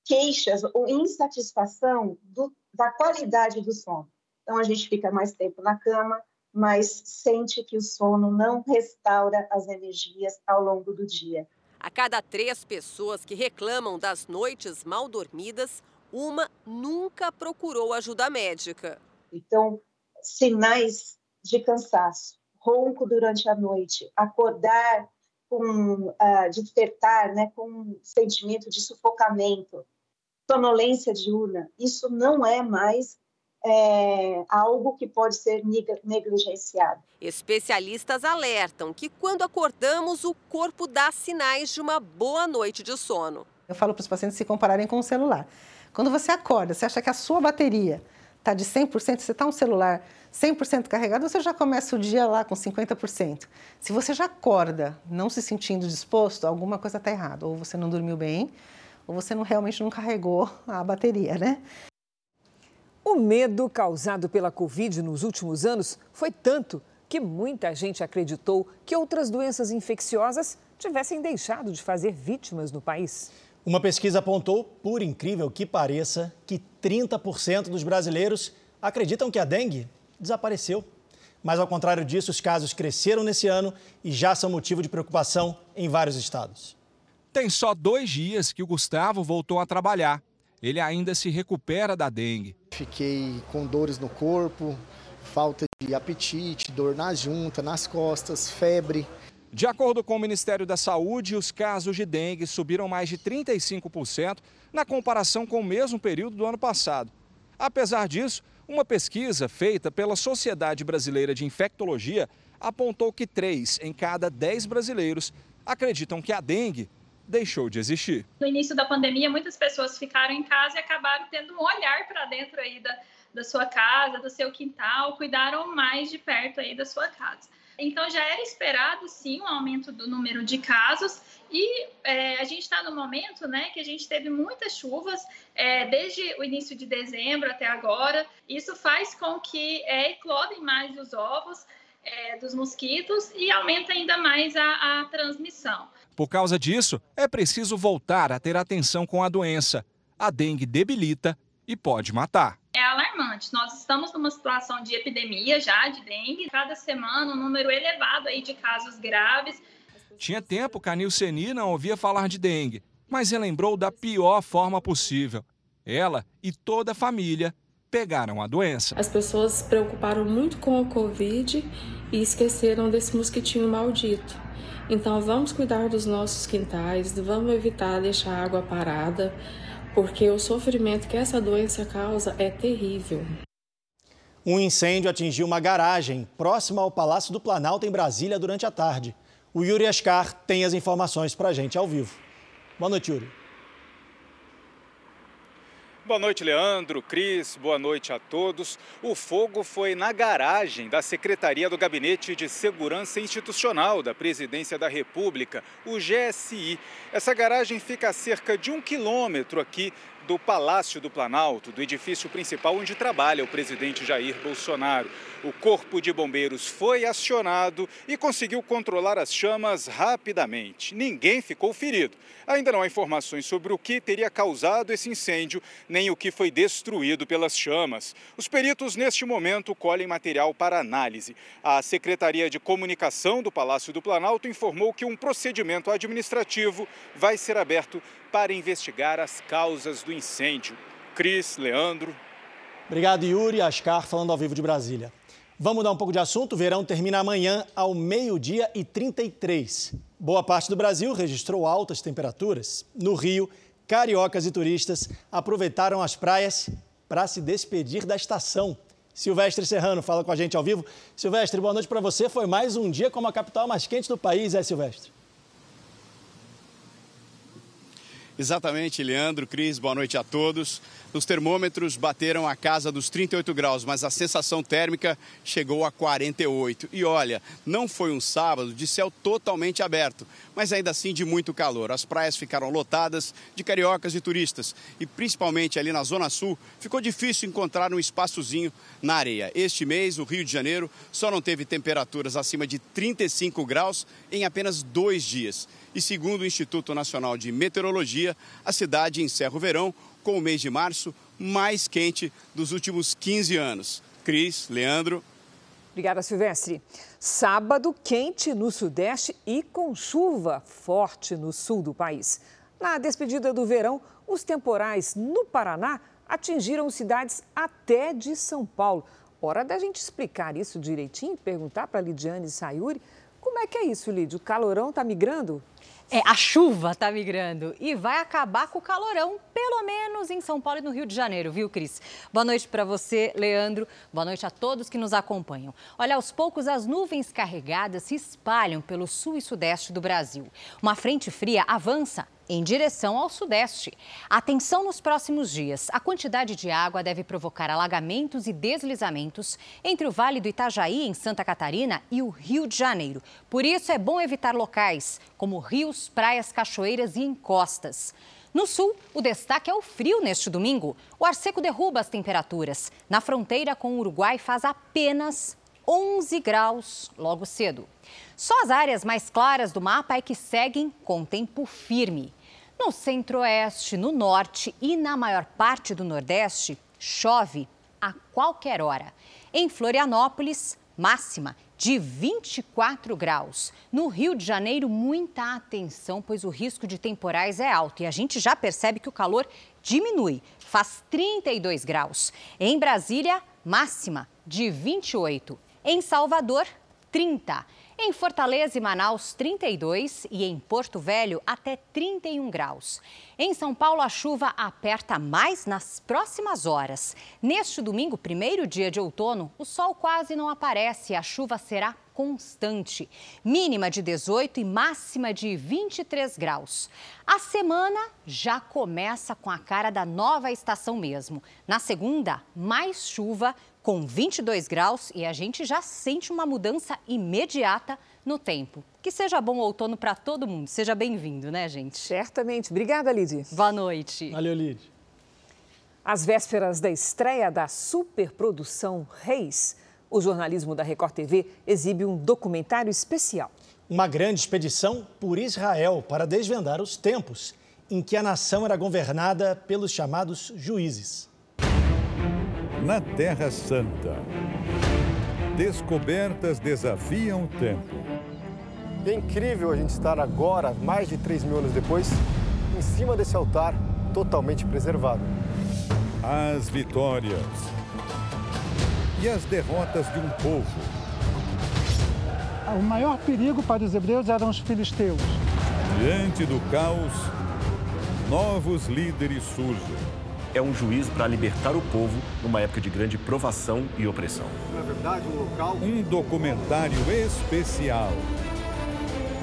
queixas ou insatisfação do, da qualidade do sono. Então, a gente fica mais tempo na cama, mas sente que o sono não restaura as energias ao longo do dia. A cada três pessoas que reclamam das noites mal dormidas, uma nunca procurou ajuda médica. Então, sinais de cansaço, ronco durante a noite, acordar com uh, despertar, né, com um sentimento de sufocamento, sonolência diurna, isso não é mais é, algo que pode ser negligenciado. Especialistas alertam que quando acordamos, o corpo dá sinais de uma boa noite de sono. Eu falo para os pacientes se compararem com o celular. Quando você acorda, você acha que a sua bateria está de 100%, você está um celular 100% carregado, você já começa o dia lá com 50%. Se você já acorda não se sentindo disposto, alguma coisa está errada. Ou você não dormiu bem, ou você não, realmente não carregou a bateria, né? O medo causado pela Covid nos últimos anos foi tanto que muita gente acreditou que outras doenças infecciosas tivessem deixado de fazer vítimas no país. Uma pesquisa apontou, por incrível que pareça, que 30% dos brasileiros acreditam que a dengue desapareceu. Mas, ao contrário disso, os casos cresceram nesse ano e já são motivo de preocupação em vários estados. Tem só dois dias que o Gustavo voltou a trabalhar ele ainda se recupera da dengue. Fiquei com dores no corpo, falta de apetite, dor na junta, nas costas, febre. De acordo com o Ministério da Saúde, os casos de dengue subiram mais de 35% na comparação com o mesmo período do ano passado. Apesar disso, uma pesquisa feita pela Sociedade Brasileira de Infectologia apontou que 3 em cada 10 brasileiros acreditam que a dengue deixou de existir. No início da pandemia, muitas pessoas ficaram em casa e acabaram tendo um olhar para dentro aí da, da sua casa, do seu quintal, cuidaram mais de perto aí da sua casa. Então já era esperado sim um aumento do número de casos e é, a gente está no momento, né, que a gente teve muitas chuvas é, desde o início de dezembro até agora. Isso faz com que é, eclodem mais os ovos é, dos mosquitos e aumenta ainda mais a, a transmissão. Por causa disso, é preciso voltar a ter atenção com a doença. A dengue debilita e pode matar. É alarmante. Nós estamos numa situação de epidemia já de dengue. Cada semana um número elevado aí de casos graves. Tinha tempo que a Nilceni não ouvia falar de dengue, mas relembrou da pior forma possível. Ela e toda a família pegaram a doença. As pessoas se preocuparam muito com o Covid e esqueceram desse mosquitinho maldito. Então vamos cuidar dos nossos quintais, vamos evitar deixar a água parada, porque o sofrimento que essa doença causa é terrível. Um incêndio atingiu uma garagem próxima ao Palácio do Planalto, em Brasília, durante a tarde. O Yuri Ascar tem as informações para a gente ao vivo. Boa noite, Yuri. Boa noite, Leandro, Cris, boa noite a todos. O fogo foi na garagem da Secretaria do Gabinete de Segurança Institucional da Presidência da República, o GSI. Essa garagem fica a cerca de um quilômetro aqui do Palácio do Planalto, do edifício principal onde trabalha o presidente Jair Bolsonaro. O Corpo de Bombeiros foi acionado e conseguiu controlar as chamas rapidamente. Ninguém ficou ferido. Ainda não há informações sobre o que teria causado esse incêndio, nem o que foi destruído pelas chamas. Os peritos, neste momento, colhem material para análise. A Secretaria de Comunicação do Palácio do Planalto informou que um procedimento administrativo vai ser aberto para investigar as causas do incêndio. Cris, Leandro. Obrigado, Yuri. Ascar falando ao vivo de Brasília. Vamos mudar um pouco de assunto. O verão termina amanhã ao meio-dia e 33. Boa parte do Brasil registrou altas temperaturas. No Rio, cariocas e turistas aproveitaram as praias para se despedir da estação. Silvestre Serrano fala com a gente ao vivo. Silvestre, boa noite para você. Foi mais um dia como a capital mais quente do país, é, Silvestre? Exatamente, Leandro, Cris, boa noite a todos. Os termômetros bateram a casa dos 38 graus, mas a sensação térmica chegou a 48. E olha, não foi um sábado de céu totalmente aberto, mas ainda assim de muito calor. As praias ficaram lotadas de cariocas e turistas, e principalmente ali na Zona Sul, ficou difícil encontrar um espaçozinho na areia. Este mês, o Rio de Janeiro só não teve temperaturas acima de 35 graus em apenas dois dias. E segundo o Instituto Nacional de Meteorologia, a cidade encerra o verão com o mês de março mais quente dos últimos 15 anos. Cris, Leandro. Obrigada, Silvestre. Sábado quente no Sudeste e com chuva forte no sul do país. Na despedida do verão, os temporais no Paraná atingiram cidades até de São Paulo. Hora da gente explicar isso direitinho, perguntar para Lidiane Sayuri. Como é que é isso, Lídio? O calorão está migrando? É, a chuva está migrando e vai acabar com o calorão, pelo menos em São Paulo e no Rio de Janeiro, viu, Cris? Boa noite para você, Leandro. Boa noite a todos que nos acompanham. Olha, aos poucos as nuvens carregadas se espalham pelo sul e sudeste do Brasil. Uma frente fria avança em direção ao sudeste. Atenção nos próximos dias. A quantidade de água deve provocar alagamentos e deslizamentos entre o Vale do Itajaí, em Santa Catarina, e o Rio de Janeiro. Por isso, é bom evitar locais como rios, praias, cachoeiras e encostas. No sul, o destaque é o frio neste domingo. O ar seco derruba as temperaturas. Na fronteira com o Uruguai faz apenas 11 graus logo cedo. Só as áreas mais claras do mapa é que seguem com tempo firme. No centro-oeste, no norte e na maior parte do nordeste, chove a qualquer hora. Em Florianópolis, máxima de 24 graus. No Rio de Janeiro, muita atenção, pois o risco de temporais é alto e a gente já percebe que o calor diminui, faz 32 graus. Em Brasília, máxima de 28. Em Salvador, 30. Em Fortaleza e Manaus, 32 e em Porto Velho, até 31 graus. Em São Paulo, a chuva aperta mais nas próximas horas. Neste domingo, primeiro dia de outono, o sol quase não aparece e a chuva será constante. Mínima de 18 e máxima de 23 graus. A semana já começa com a cara da nova estação mesmo. Na segunda, mais chuva, com 22 graus e a gente já sente uma mudança imediata no tempo. Que seja bom outono para todo mundo. Seja bem-vindo, né, gente? Certamente. Obrigada, Lidy. Boa noite. Valeu, Lidy. Às vésperas da estreia da superprodução Reis, o jornalismo da Record TV exibe um documentário especial. Uma grande expedição por Israel para desvendar os tempos em que a nação era governada pelos chamados juízes na Terra Santa. Descobertas desafiam o tempo. É incrível a gente estar agora, mais de 3 mil anos depois, em cima desse altar totalmente preservado. As vitórias e as derrotas de um povo. O maior perigo para os hebreus eram os filisteus. Diante do caos, novos líderes surgem é um juízo para libertar o povo numa época de grande provação e opressão. Na verdade, um local. Um documentário especial.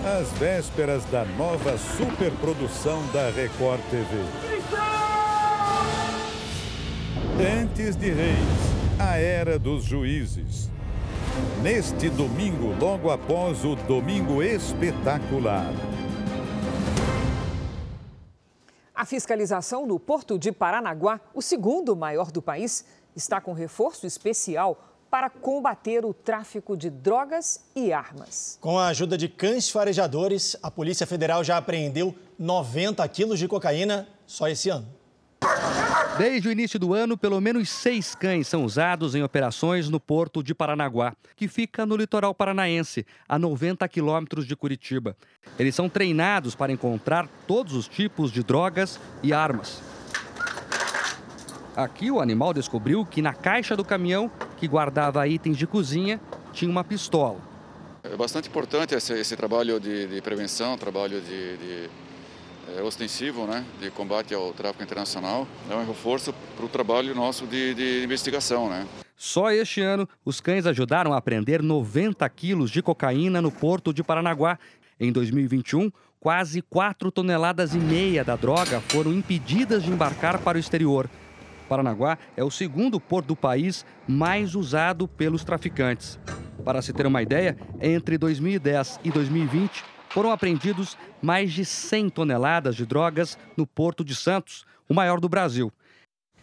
Às vésperas da nova superprodução da Record TV. Antes de Reis, a Era dos Juízes. Neste domingo, logo após o Domingo Espetacular. A fiscalização no Porto de Paranaguá, o segundo maior do país, está com reforço especial para combater o tráfico de drogas e armas. Com a ajuda de cães farejadores, a Polícia Federal já apreendeu 90 quilos de cocaína só esse ano. Desde o início do ano, pelo menos seis cães são usados em operações no porto de Paranaguá, que fica no litoral paranaense, a 90 quilômetros de Curitiba. Eles são treinados para encontrar todos os tipos de drogas e armas. Aqui o animal descobriu que na caixa do caminhão, que guardava itens de cozinha, tinha uma pistola. É bastante importante esse, esse trabalho de, de, prevenção, trabalho de, de é, ostensivo, né, de combate ao tráfico internacional. É um reforço para o trabalho nosso de, de investigação, né. Só este ano, os cães ajudaram a prender 90 quilos de cocaína no porto de Paranaguá. Em 2021, quase 4 toneladas e meia da droga foram impedidas de embarcar para o exterior. Paranaguá é o segundo porto do país mais usado pelos traficantes. Para se ter uma ideia, entre 2010 e 2020 foram apreendidos mais de 100 toneladas de drogas no Porto de Santos, o maior do Brasil.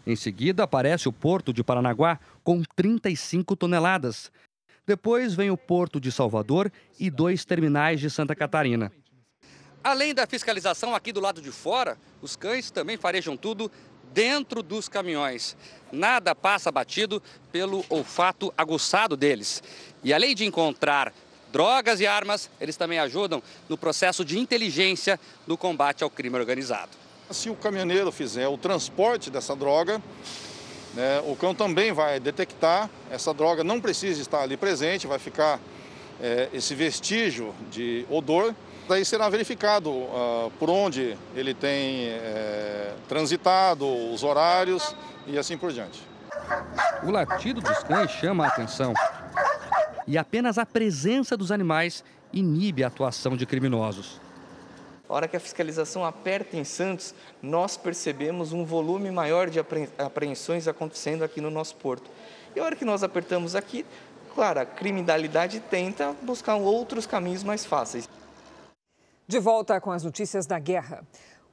Em seguida, aparece o Porto de Paranaguá, com 35 toneladas. Depois vem o Porto de Salvador e dois terminais de Santa Catarina. Além da fiscalização aqui do lado de fora, os cães também farejam tudo dentro dos caminhões. Nada passa batido pelo olfato aguçado deles. E além de encontrar drogas e armas, eles também ajudam no processo de inteligência do combate ao crime organizado. Se o caminhoneiro fizer o transporte dessa droga, né, o cão também vai detectar essa droga, não precisa estar ali presente, vai ficar é, esse vestígio de odor Daí será verificado uh, por onde ele tem é, transitado, os horários e assim por diante. O latido dos cães chama a atenção. E apenas a presença dos animais inibe a atuação de criminosos. A hora que a fiscalização aperta em Santos, nós percebemos um volume maior de apreensões acontecendo aqui no nosso porto. E a hora que nós apertamos aqui, claro, a criminalidade tenta buscar outros caminhos mais fáceis. De volta com as notícias da guerra.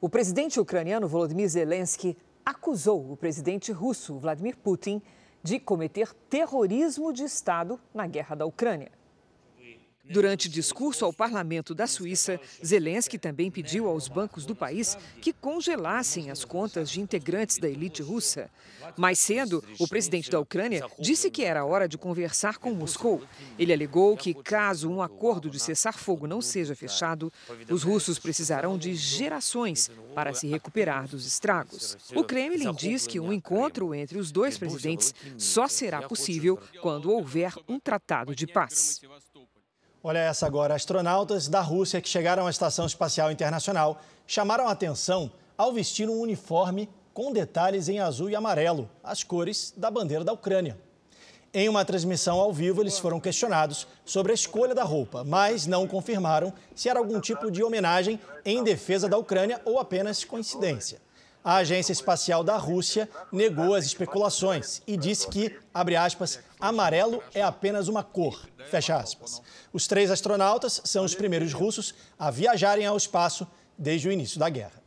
O presidente ucraniano Volodymyr Zelensky acusou o presidente russo Vladimir Putin de cometer terrorismo de Estado na guerra da Ucrânia. Durante discurso ao parlamento da Suíça, Zelensky também pediu aos bancos do país que congelassem as contas de integrantes da elite russa. Mais cedo, o presidente da Ucrânia disse que era hora de conversar com Moscou. Ele alegou que, caso um acordo de cessar-fogo não seja fechado, os russos precisarão de gerações para se recuperar dos estragos. O Kremlin diz que um encontro entre os dois presidentes só será possível quando houver um tratado de paz. Olha essa agora. Astronautas da Rússia que chegaram à Estação Espacial Internacional chamaram atenção ao vestir um uniforme com detalhes em azul e amarelo, as cores da bandeira da Ucrânia. Em uma transmissão ao vivo, eles foram questionados sobre a escolha da roupa, mas não confirmaram se era algum tipo de homenagem em defesa da Ucrânia ou apenas coincidência. A Agência Espacial da Rússia negou as especulações e disse que, abre aspas, amarelo é apenas uma cor, fecha aspas. Os três astronautas são os primeiros russos a viajarem ao espaço desde o início da guerra.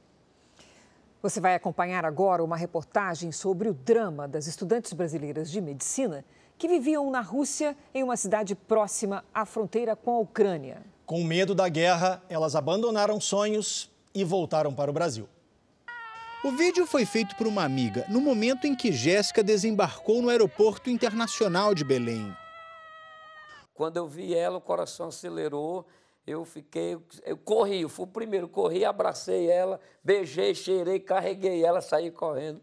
Você vai acompanhar agora uma reportagem sobre o drama das estudantes brasileiras de medicina que viviam na Rússia, em uma cidade próxima à fronteira com a Ucrânia. Com medo da guerra, elas abandonaram sonhos e voltaram para o Brasil. O vídeo foi feito por uma amiga no momento em que Jéssica desembarcou no Aeroporto Internacional de Belém. Quando eu vi ela, o coração acelerou. Eu fiquei, eu corri, eu fui o primeiro, corri, abracei ela, beijei, cheirei, carreguei ela, saí correndo.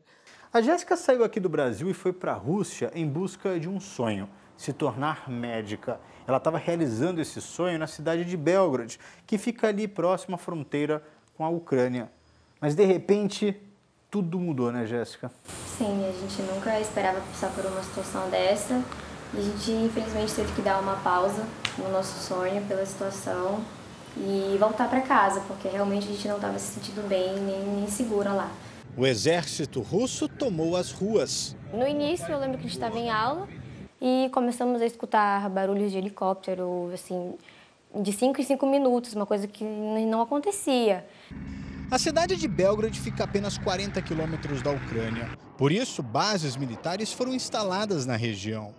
A Jéssica saiu aqui do Brasil e foi para a Rússia em busca de um sonho, se tornar médica. Ela estava realizando esse sonho na cidade de Belgrade, que fica ali próximo à fronteira com a Ucrânia. Mas de repente, tudo mudou, né, Jéssica? Sim, a gente nunca esperava passar por uma situação dessa. E a gente, infelizmente, teve que dar uma pausa no nosso sonho pela situação e voltar para casa, porque realmente a gente não estava se sentindo bem nem, nem segura lá. O exército russo tomou as ruas. No início, eu lembro que a gente estava em aula e começamos a escutar barulhos de helicóptero, assim, de 5 em 5 minutos, uma coisa que não acontecia. A cidade de Belgrade fica a apenas 40 quilômetros da Ucrânia. Por isso, bases militares foram instaladas na região.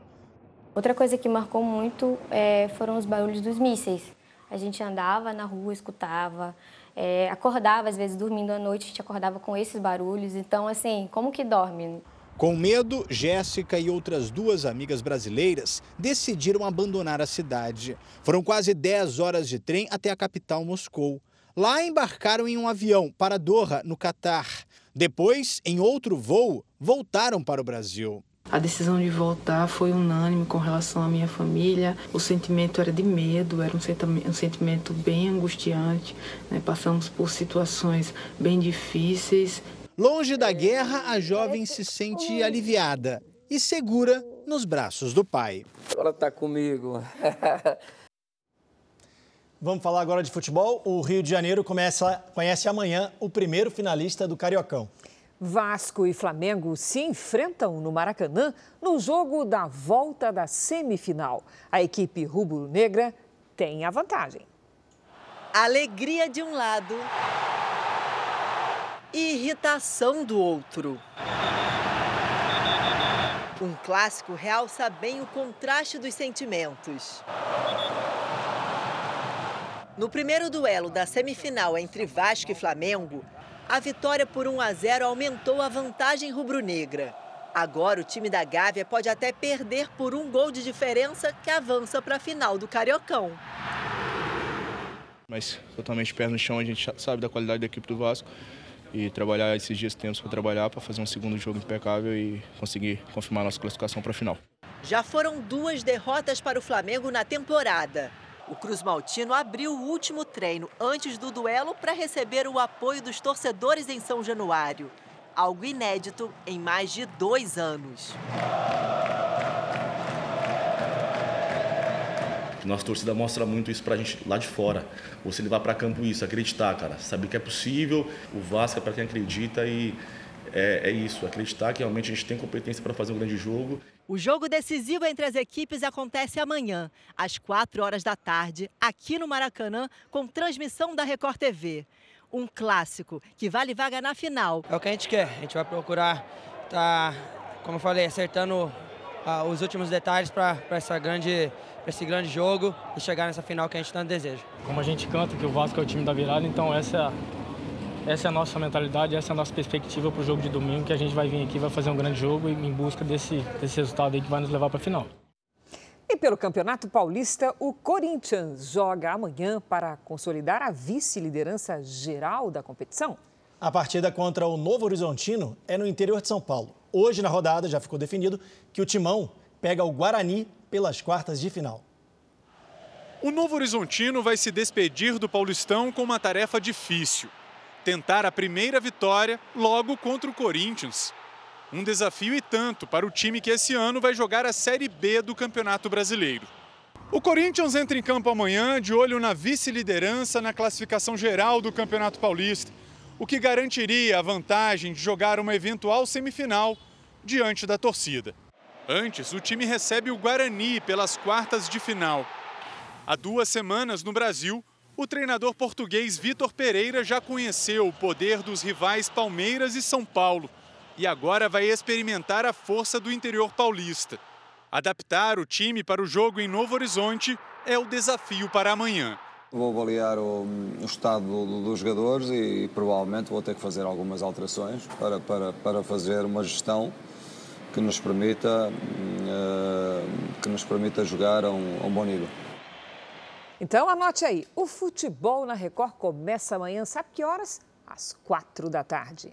Outra coisa que marcou muito é, foram os barulhos dos mísseis. A gente andava na rua, escutava, é, acordava, às vezes dormindo à noite, a gente acordava com esses barulhos. Então, assim, como que dorme? Com medo, Jéssica e outras duas amigas brasileiras decidiram abandonar a cidade. Foram quase 10 horas de trem até a capital Moscou. Lá embarcaram em um avião para Doha, no Catar. Depois, em outro voo, voltaram para o Brasil. A decisão de voltar foi unânime com relação à minha família. O sentimento era de medo, era um sentimento, bem angustiante. Né? Passamos por situações bem difíceis Longe da guerra, a jovem se sente aliviada e segura nos braços do pai. Ela está comigo. Vamos falar agora de futebol. O Rio de Janeiro começa, conhece amanhã o primeiro finalista do Cariocão. Vasco e Flamengo se enfrentam no Maracanã no jogo da volta da semifinal. A equipe rubro-negra tem a vantagem. Alegria de um lado e irritação do outro. Um clássico realça bem o contraste dos sentimentos. No primeiro duelo da semifinal entre Vasco e Flamengo, a vitória por 1 a 0 aumentou a vantagem rubro-negra. Agora o time da Gávea pode até perder por um gol de diferença que avança para a final do Cariocão. Mas totalmente pé no chão, a gente sabe da qualidade da equipe do Vasco e trabalhar esses dias temos para trabalhar para fazer um segundo jogo impecável e conseguir confirmar nossa classificação para a final. Já foram duas derrotas para o Flamengo na temporada. O Cruz Maltino abriu o último treino antes do duelo para receber o apoio dos torcedores em São Januário. Algo inédito em mais de dois anos. Nossa torcida mostra muito isso pra gente lá de fora. Você levar para campo isso, acreditar, cara. Saber que é possível. O Vasco é para quem acredita e é, é, isso, acreditar que realmente a gente tem competência para fazer um grande jogo. O jogo decisivo entre as equipes acontece amanhã, às 4 horas da tarde, aqui no Maracanã, com transmissão da Record TV. Um clássico que vale vaga na final. É o que a gente quer. A gente vai procurar tá, como eu falei, acertando ah, os últimos detalhes para essa grande para esse grande jogo e chegar nessa final que a gente tanto deseja. Como a gente canta que o Vasco é o time da virada, então essa, essa é a nossa mentalidade, essa é a nossa perspectiva para o jogo de domingo, que a gente vai vir aqui, vai fazer um grande jogo em busca desse, desse resultado aí que vai nos levar para a final. E pelo Campeonato Paulista, o Corinthians joga amanhã para consolidar a vice-liderança geral da competição. A partida contra o Novo Horizontino é no interior de São Paulo. Hoje, na rodada, já ficou definido que o Timão pega o Guarani pelas quartas de final. O Novo Horizontino vai se despedir do Paulistão com uma tarefa difícil: tentar a primeira vitória logo contra o Corinthians. Um desafio e tanto para o time que esse ano vai jogar a Série B do Campeonato Brasileiro. O Corinthians entra em campo amanhã de olho na vice-liderança na classificação geral do Campeonato Paulista, o que garantiria a vantagem de jogar uma eventual semifinal diante da torcida. Antes, o time recebe o Guarani pelas quartas de final. Há duas semanas no Brasil, o treinador português Vitor Pereira já conheceu o poder dos rivais Palmeiras e São Paulo e agora vai experimentar a força do interior paulista. Adaptar o time para o jogo em Novo Horizonte é o desafio para amanhã. Vou avaliar o, o estado do, dos jogadores e, e provavelmente vou ter que fazer algumas alterações para, para, para fazer uma gestão que nos permita, uh, que nos permita jogar a um, a um bom nível. Então anote aí, o futebol na Record começa amanhã, sabe que horas? Às quatro da tarde.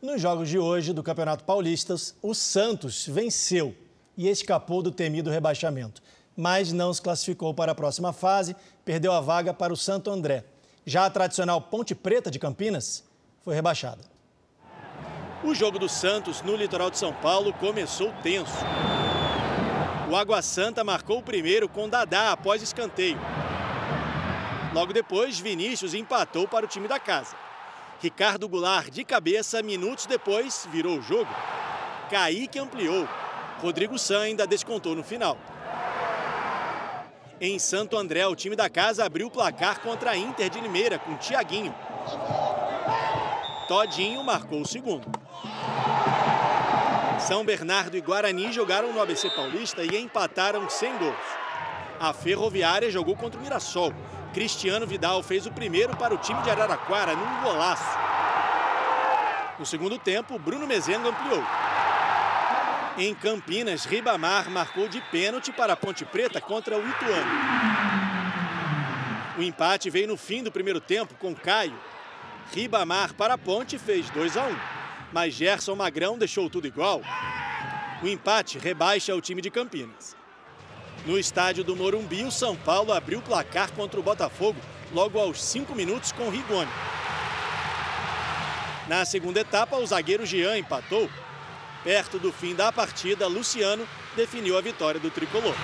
Nos jogos de hoje do Campeonato Paulista, o Santos venceu e escapou do temido rebaixamento, mas não se classificou para a próxima fase, perdeu a vaga para o Santo André. Já a tradicional Ponte Preta de Campinas foi rebaixada. O jogo do Santos no litoral de São Paulo começou tenso. O Água Santa marcou o primeiro com Dadá após escanteio. Logo depois, Vinícius empatou para o time da casa. Ricardo Goulart, de cabeça, minutos depois, virou o jogo. Kaique ampliou. Rodrigo San ainda descontou no final. Em Santo André, o time da casa abriu o placar contra a Inter de Limeira com Tiaguinho. Todinho marcou o segundo. São Bernardo e Guarani jogaram no ABC Paulista e empataram sem gols. A Ferroviária jogou contra o Mirassol. Cristiano Vidal fez o primeiro para o time de Araraquara num golaço. No segundo tempo, Bruno Mezenga ampliou. Em Campinas, Ribamar marcou de pênalti para a Ponte Preta contra o Ituano. O empate veio no fim do primeiro tempo com Caio. Ribamar para a Ponte fez 2 a 1, mas Gerson Magrão deixou tudo igual. O empate rebaixa o time de Campinas. No estádio do Morumbi, o São Paulo abriu o placar contra o Botafogo logo aos 5 minutos com Rigoni. Na segunda etapa, o zagueiro Jean empatou. Perto do fim da partida, Luciano definiu a vitória do tricolor.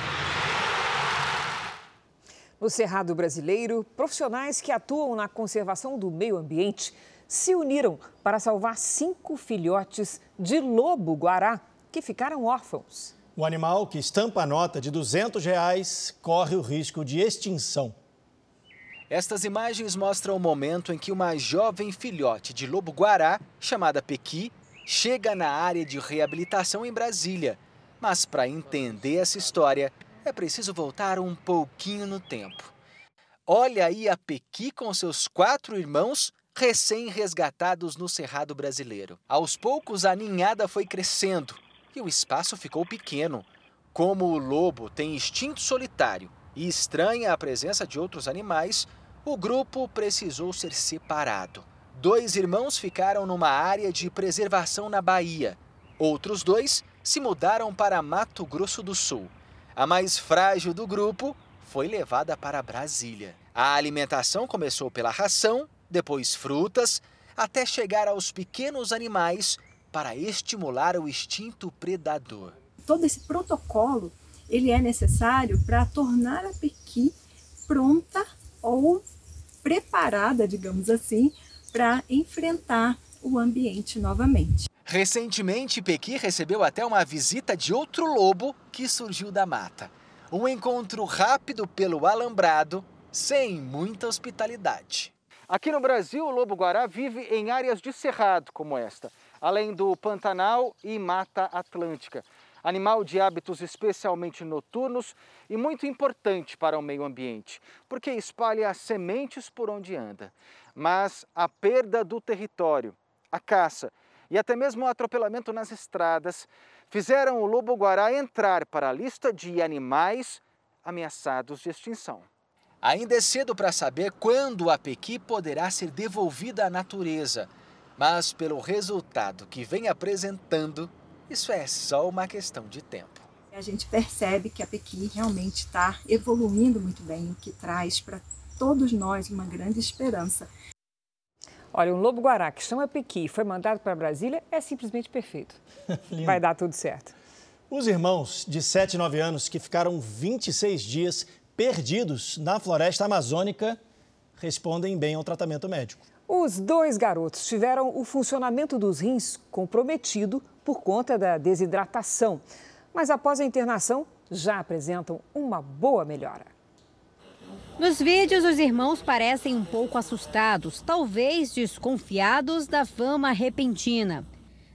No Cerrado Brasileiro, profissionais que atuam na conservação do meio ambiente se uniram para salvar cinco filhotes de lobo-guará que ficaram órfãos. O animal que estampa a nota de 200 reais corre o risco de extinção. Estas imagens mostram o momento em que uma jovem filhote de lobo-guará, chamada Pequi, chega na área de reabilitação em Brasília. Mas para entender essa história, é preciso voltar um pouquinho no tempo. Olha aí a Pequi com seus quatro irmãos recém-resgatados no Cerrado Brasileiro. Aos poucos, a ninhada foi crescendo e o espaço ficou pequeno. Como o lobo tem instinto solitário e estranha a presença de outros animais, o grupo precisou ser separado. Dois irmãos ficaram numa área de preservação na Bahia. Outros dois se mudaram para Mato Grosso do Sul. A mais frágil do grupo foi levada para Brasília. A alimentação começou pela ração, depois frutas, até chegar aos pequenos animais para estimular o instinto predador. Todo esse protocolo ele é necessário para tornar a pequi pronta ou preparada, digamos assim, para enfrentar o ambiente novamente. Recentemente, Pequi recebeu até uma visita de outro lobo que surgiu da mata. Um encontro rápido pelo alambrado, sem muita hospitalidade. Aqui no Brasil, o lobo-guará vive em áreas de cerrado como esta, além do Pantanal e Mata Atlântica. Animal de hábitos especialmente noturnos e muito importante para o meio ambiente, porque espalha sementes por onde anda. Mas a perda do território, a caça e até mesmo o atropelamento nas estradas fizeram o lobo-guará entrar para a lista de animais ameaçados de extinção. Ainda é cedo para saber quando a pequi poderá ser devolvida à natureza, mas pelo resultado que vem apresentando, isso é só uma questão de tempo. A gente percebe que a pequi realmente está evoluindo muito bem, o que traz para todos nós uma grande esperança Olha, um lobo-guará que chama Pequi e foi mandado para Brasília é simplesmente perfeito. Vai dar tudo certo. Os irmãos de 7 e 9 anos que ficaram 26 dias perdidos na floresta amazônica respondem bem ao tratamento médico. Os dois garotos tiveram o funcionamento dos rins comprometido por conta da desidratação, mas após a internação já apresentam uma boa melhora. Nos vídeos, os irmãos parecem um pouco assustados, talvez desconfiados da fama repentina.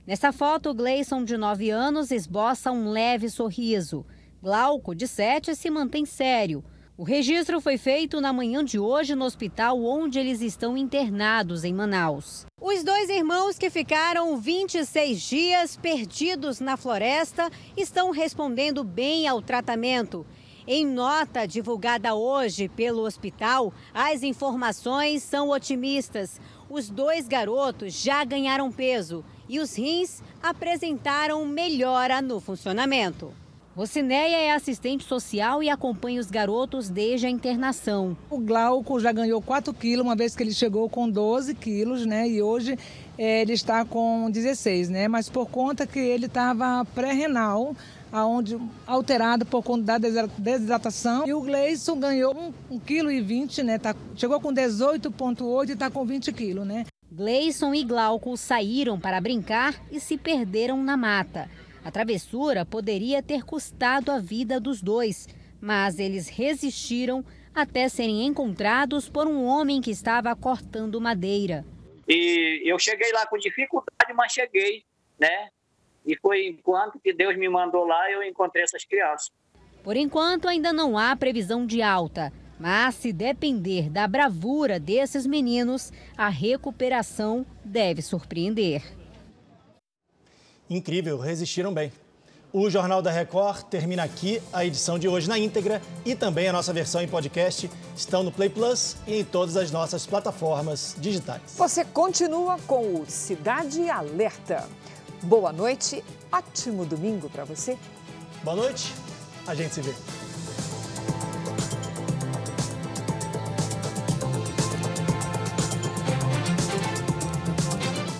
Nessa foto, Gleison, de 9 anos, esboça um leve sorriso. Glauco, de 7, se mantém sério. O registro foi feito na manhã de hoje no hospital onde eles estão internados, em Manaus. Os dois irmãos que ficaram 26 dias perdidos na floresta estão respondendo bem ao tratamento. Em nota divulgada hoje pelo hospital, as informações são otimistas. Os dois garotos já ganharam peso e os rins apresentaram melhora no funcionamento. Rocineia é assistente social e acompanha os garotos desde a internação. O Glauco já ganhou 4 quilos, uma vez que ele chegou com 12 quilos, né? E hoje é, ele está com 16, né? Mas por conta que ele estava pré-renal, aonde alterado por conta da desidratação. E o Gleison ganhou 1,20 kg, né? Tá, chegou com 18,8 e está com 20 quilos, né? Gleison e Glauco saíram para brincar e se perderam na mata. A travessura poderia ter custado a vida dos dois, mas eles resistiram até serem encontrados por um homem que estava cortando madeira. E eu cheguei lá com dificuldade, mas cheguei, né? E foi enquanto que Deus me mandou lá, eu encontrei essas crianças. Por enquanto, ainda não há previsão de alta. Mas se depender da bravura desses meninos, a recuperação deve surpreender. Incrível, resistiram bem. O Jornal da Record termina aqui. A edição de hoje na íntegra e também a nossa versão em podcast estão no Play Plus e em todas as nossas plataformas digitais. Você continua com o Cidade Alerta. Boa noite, ótimo domingo para você. Boa noite, a gente se vê.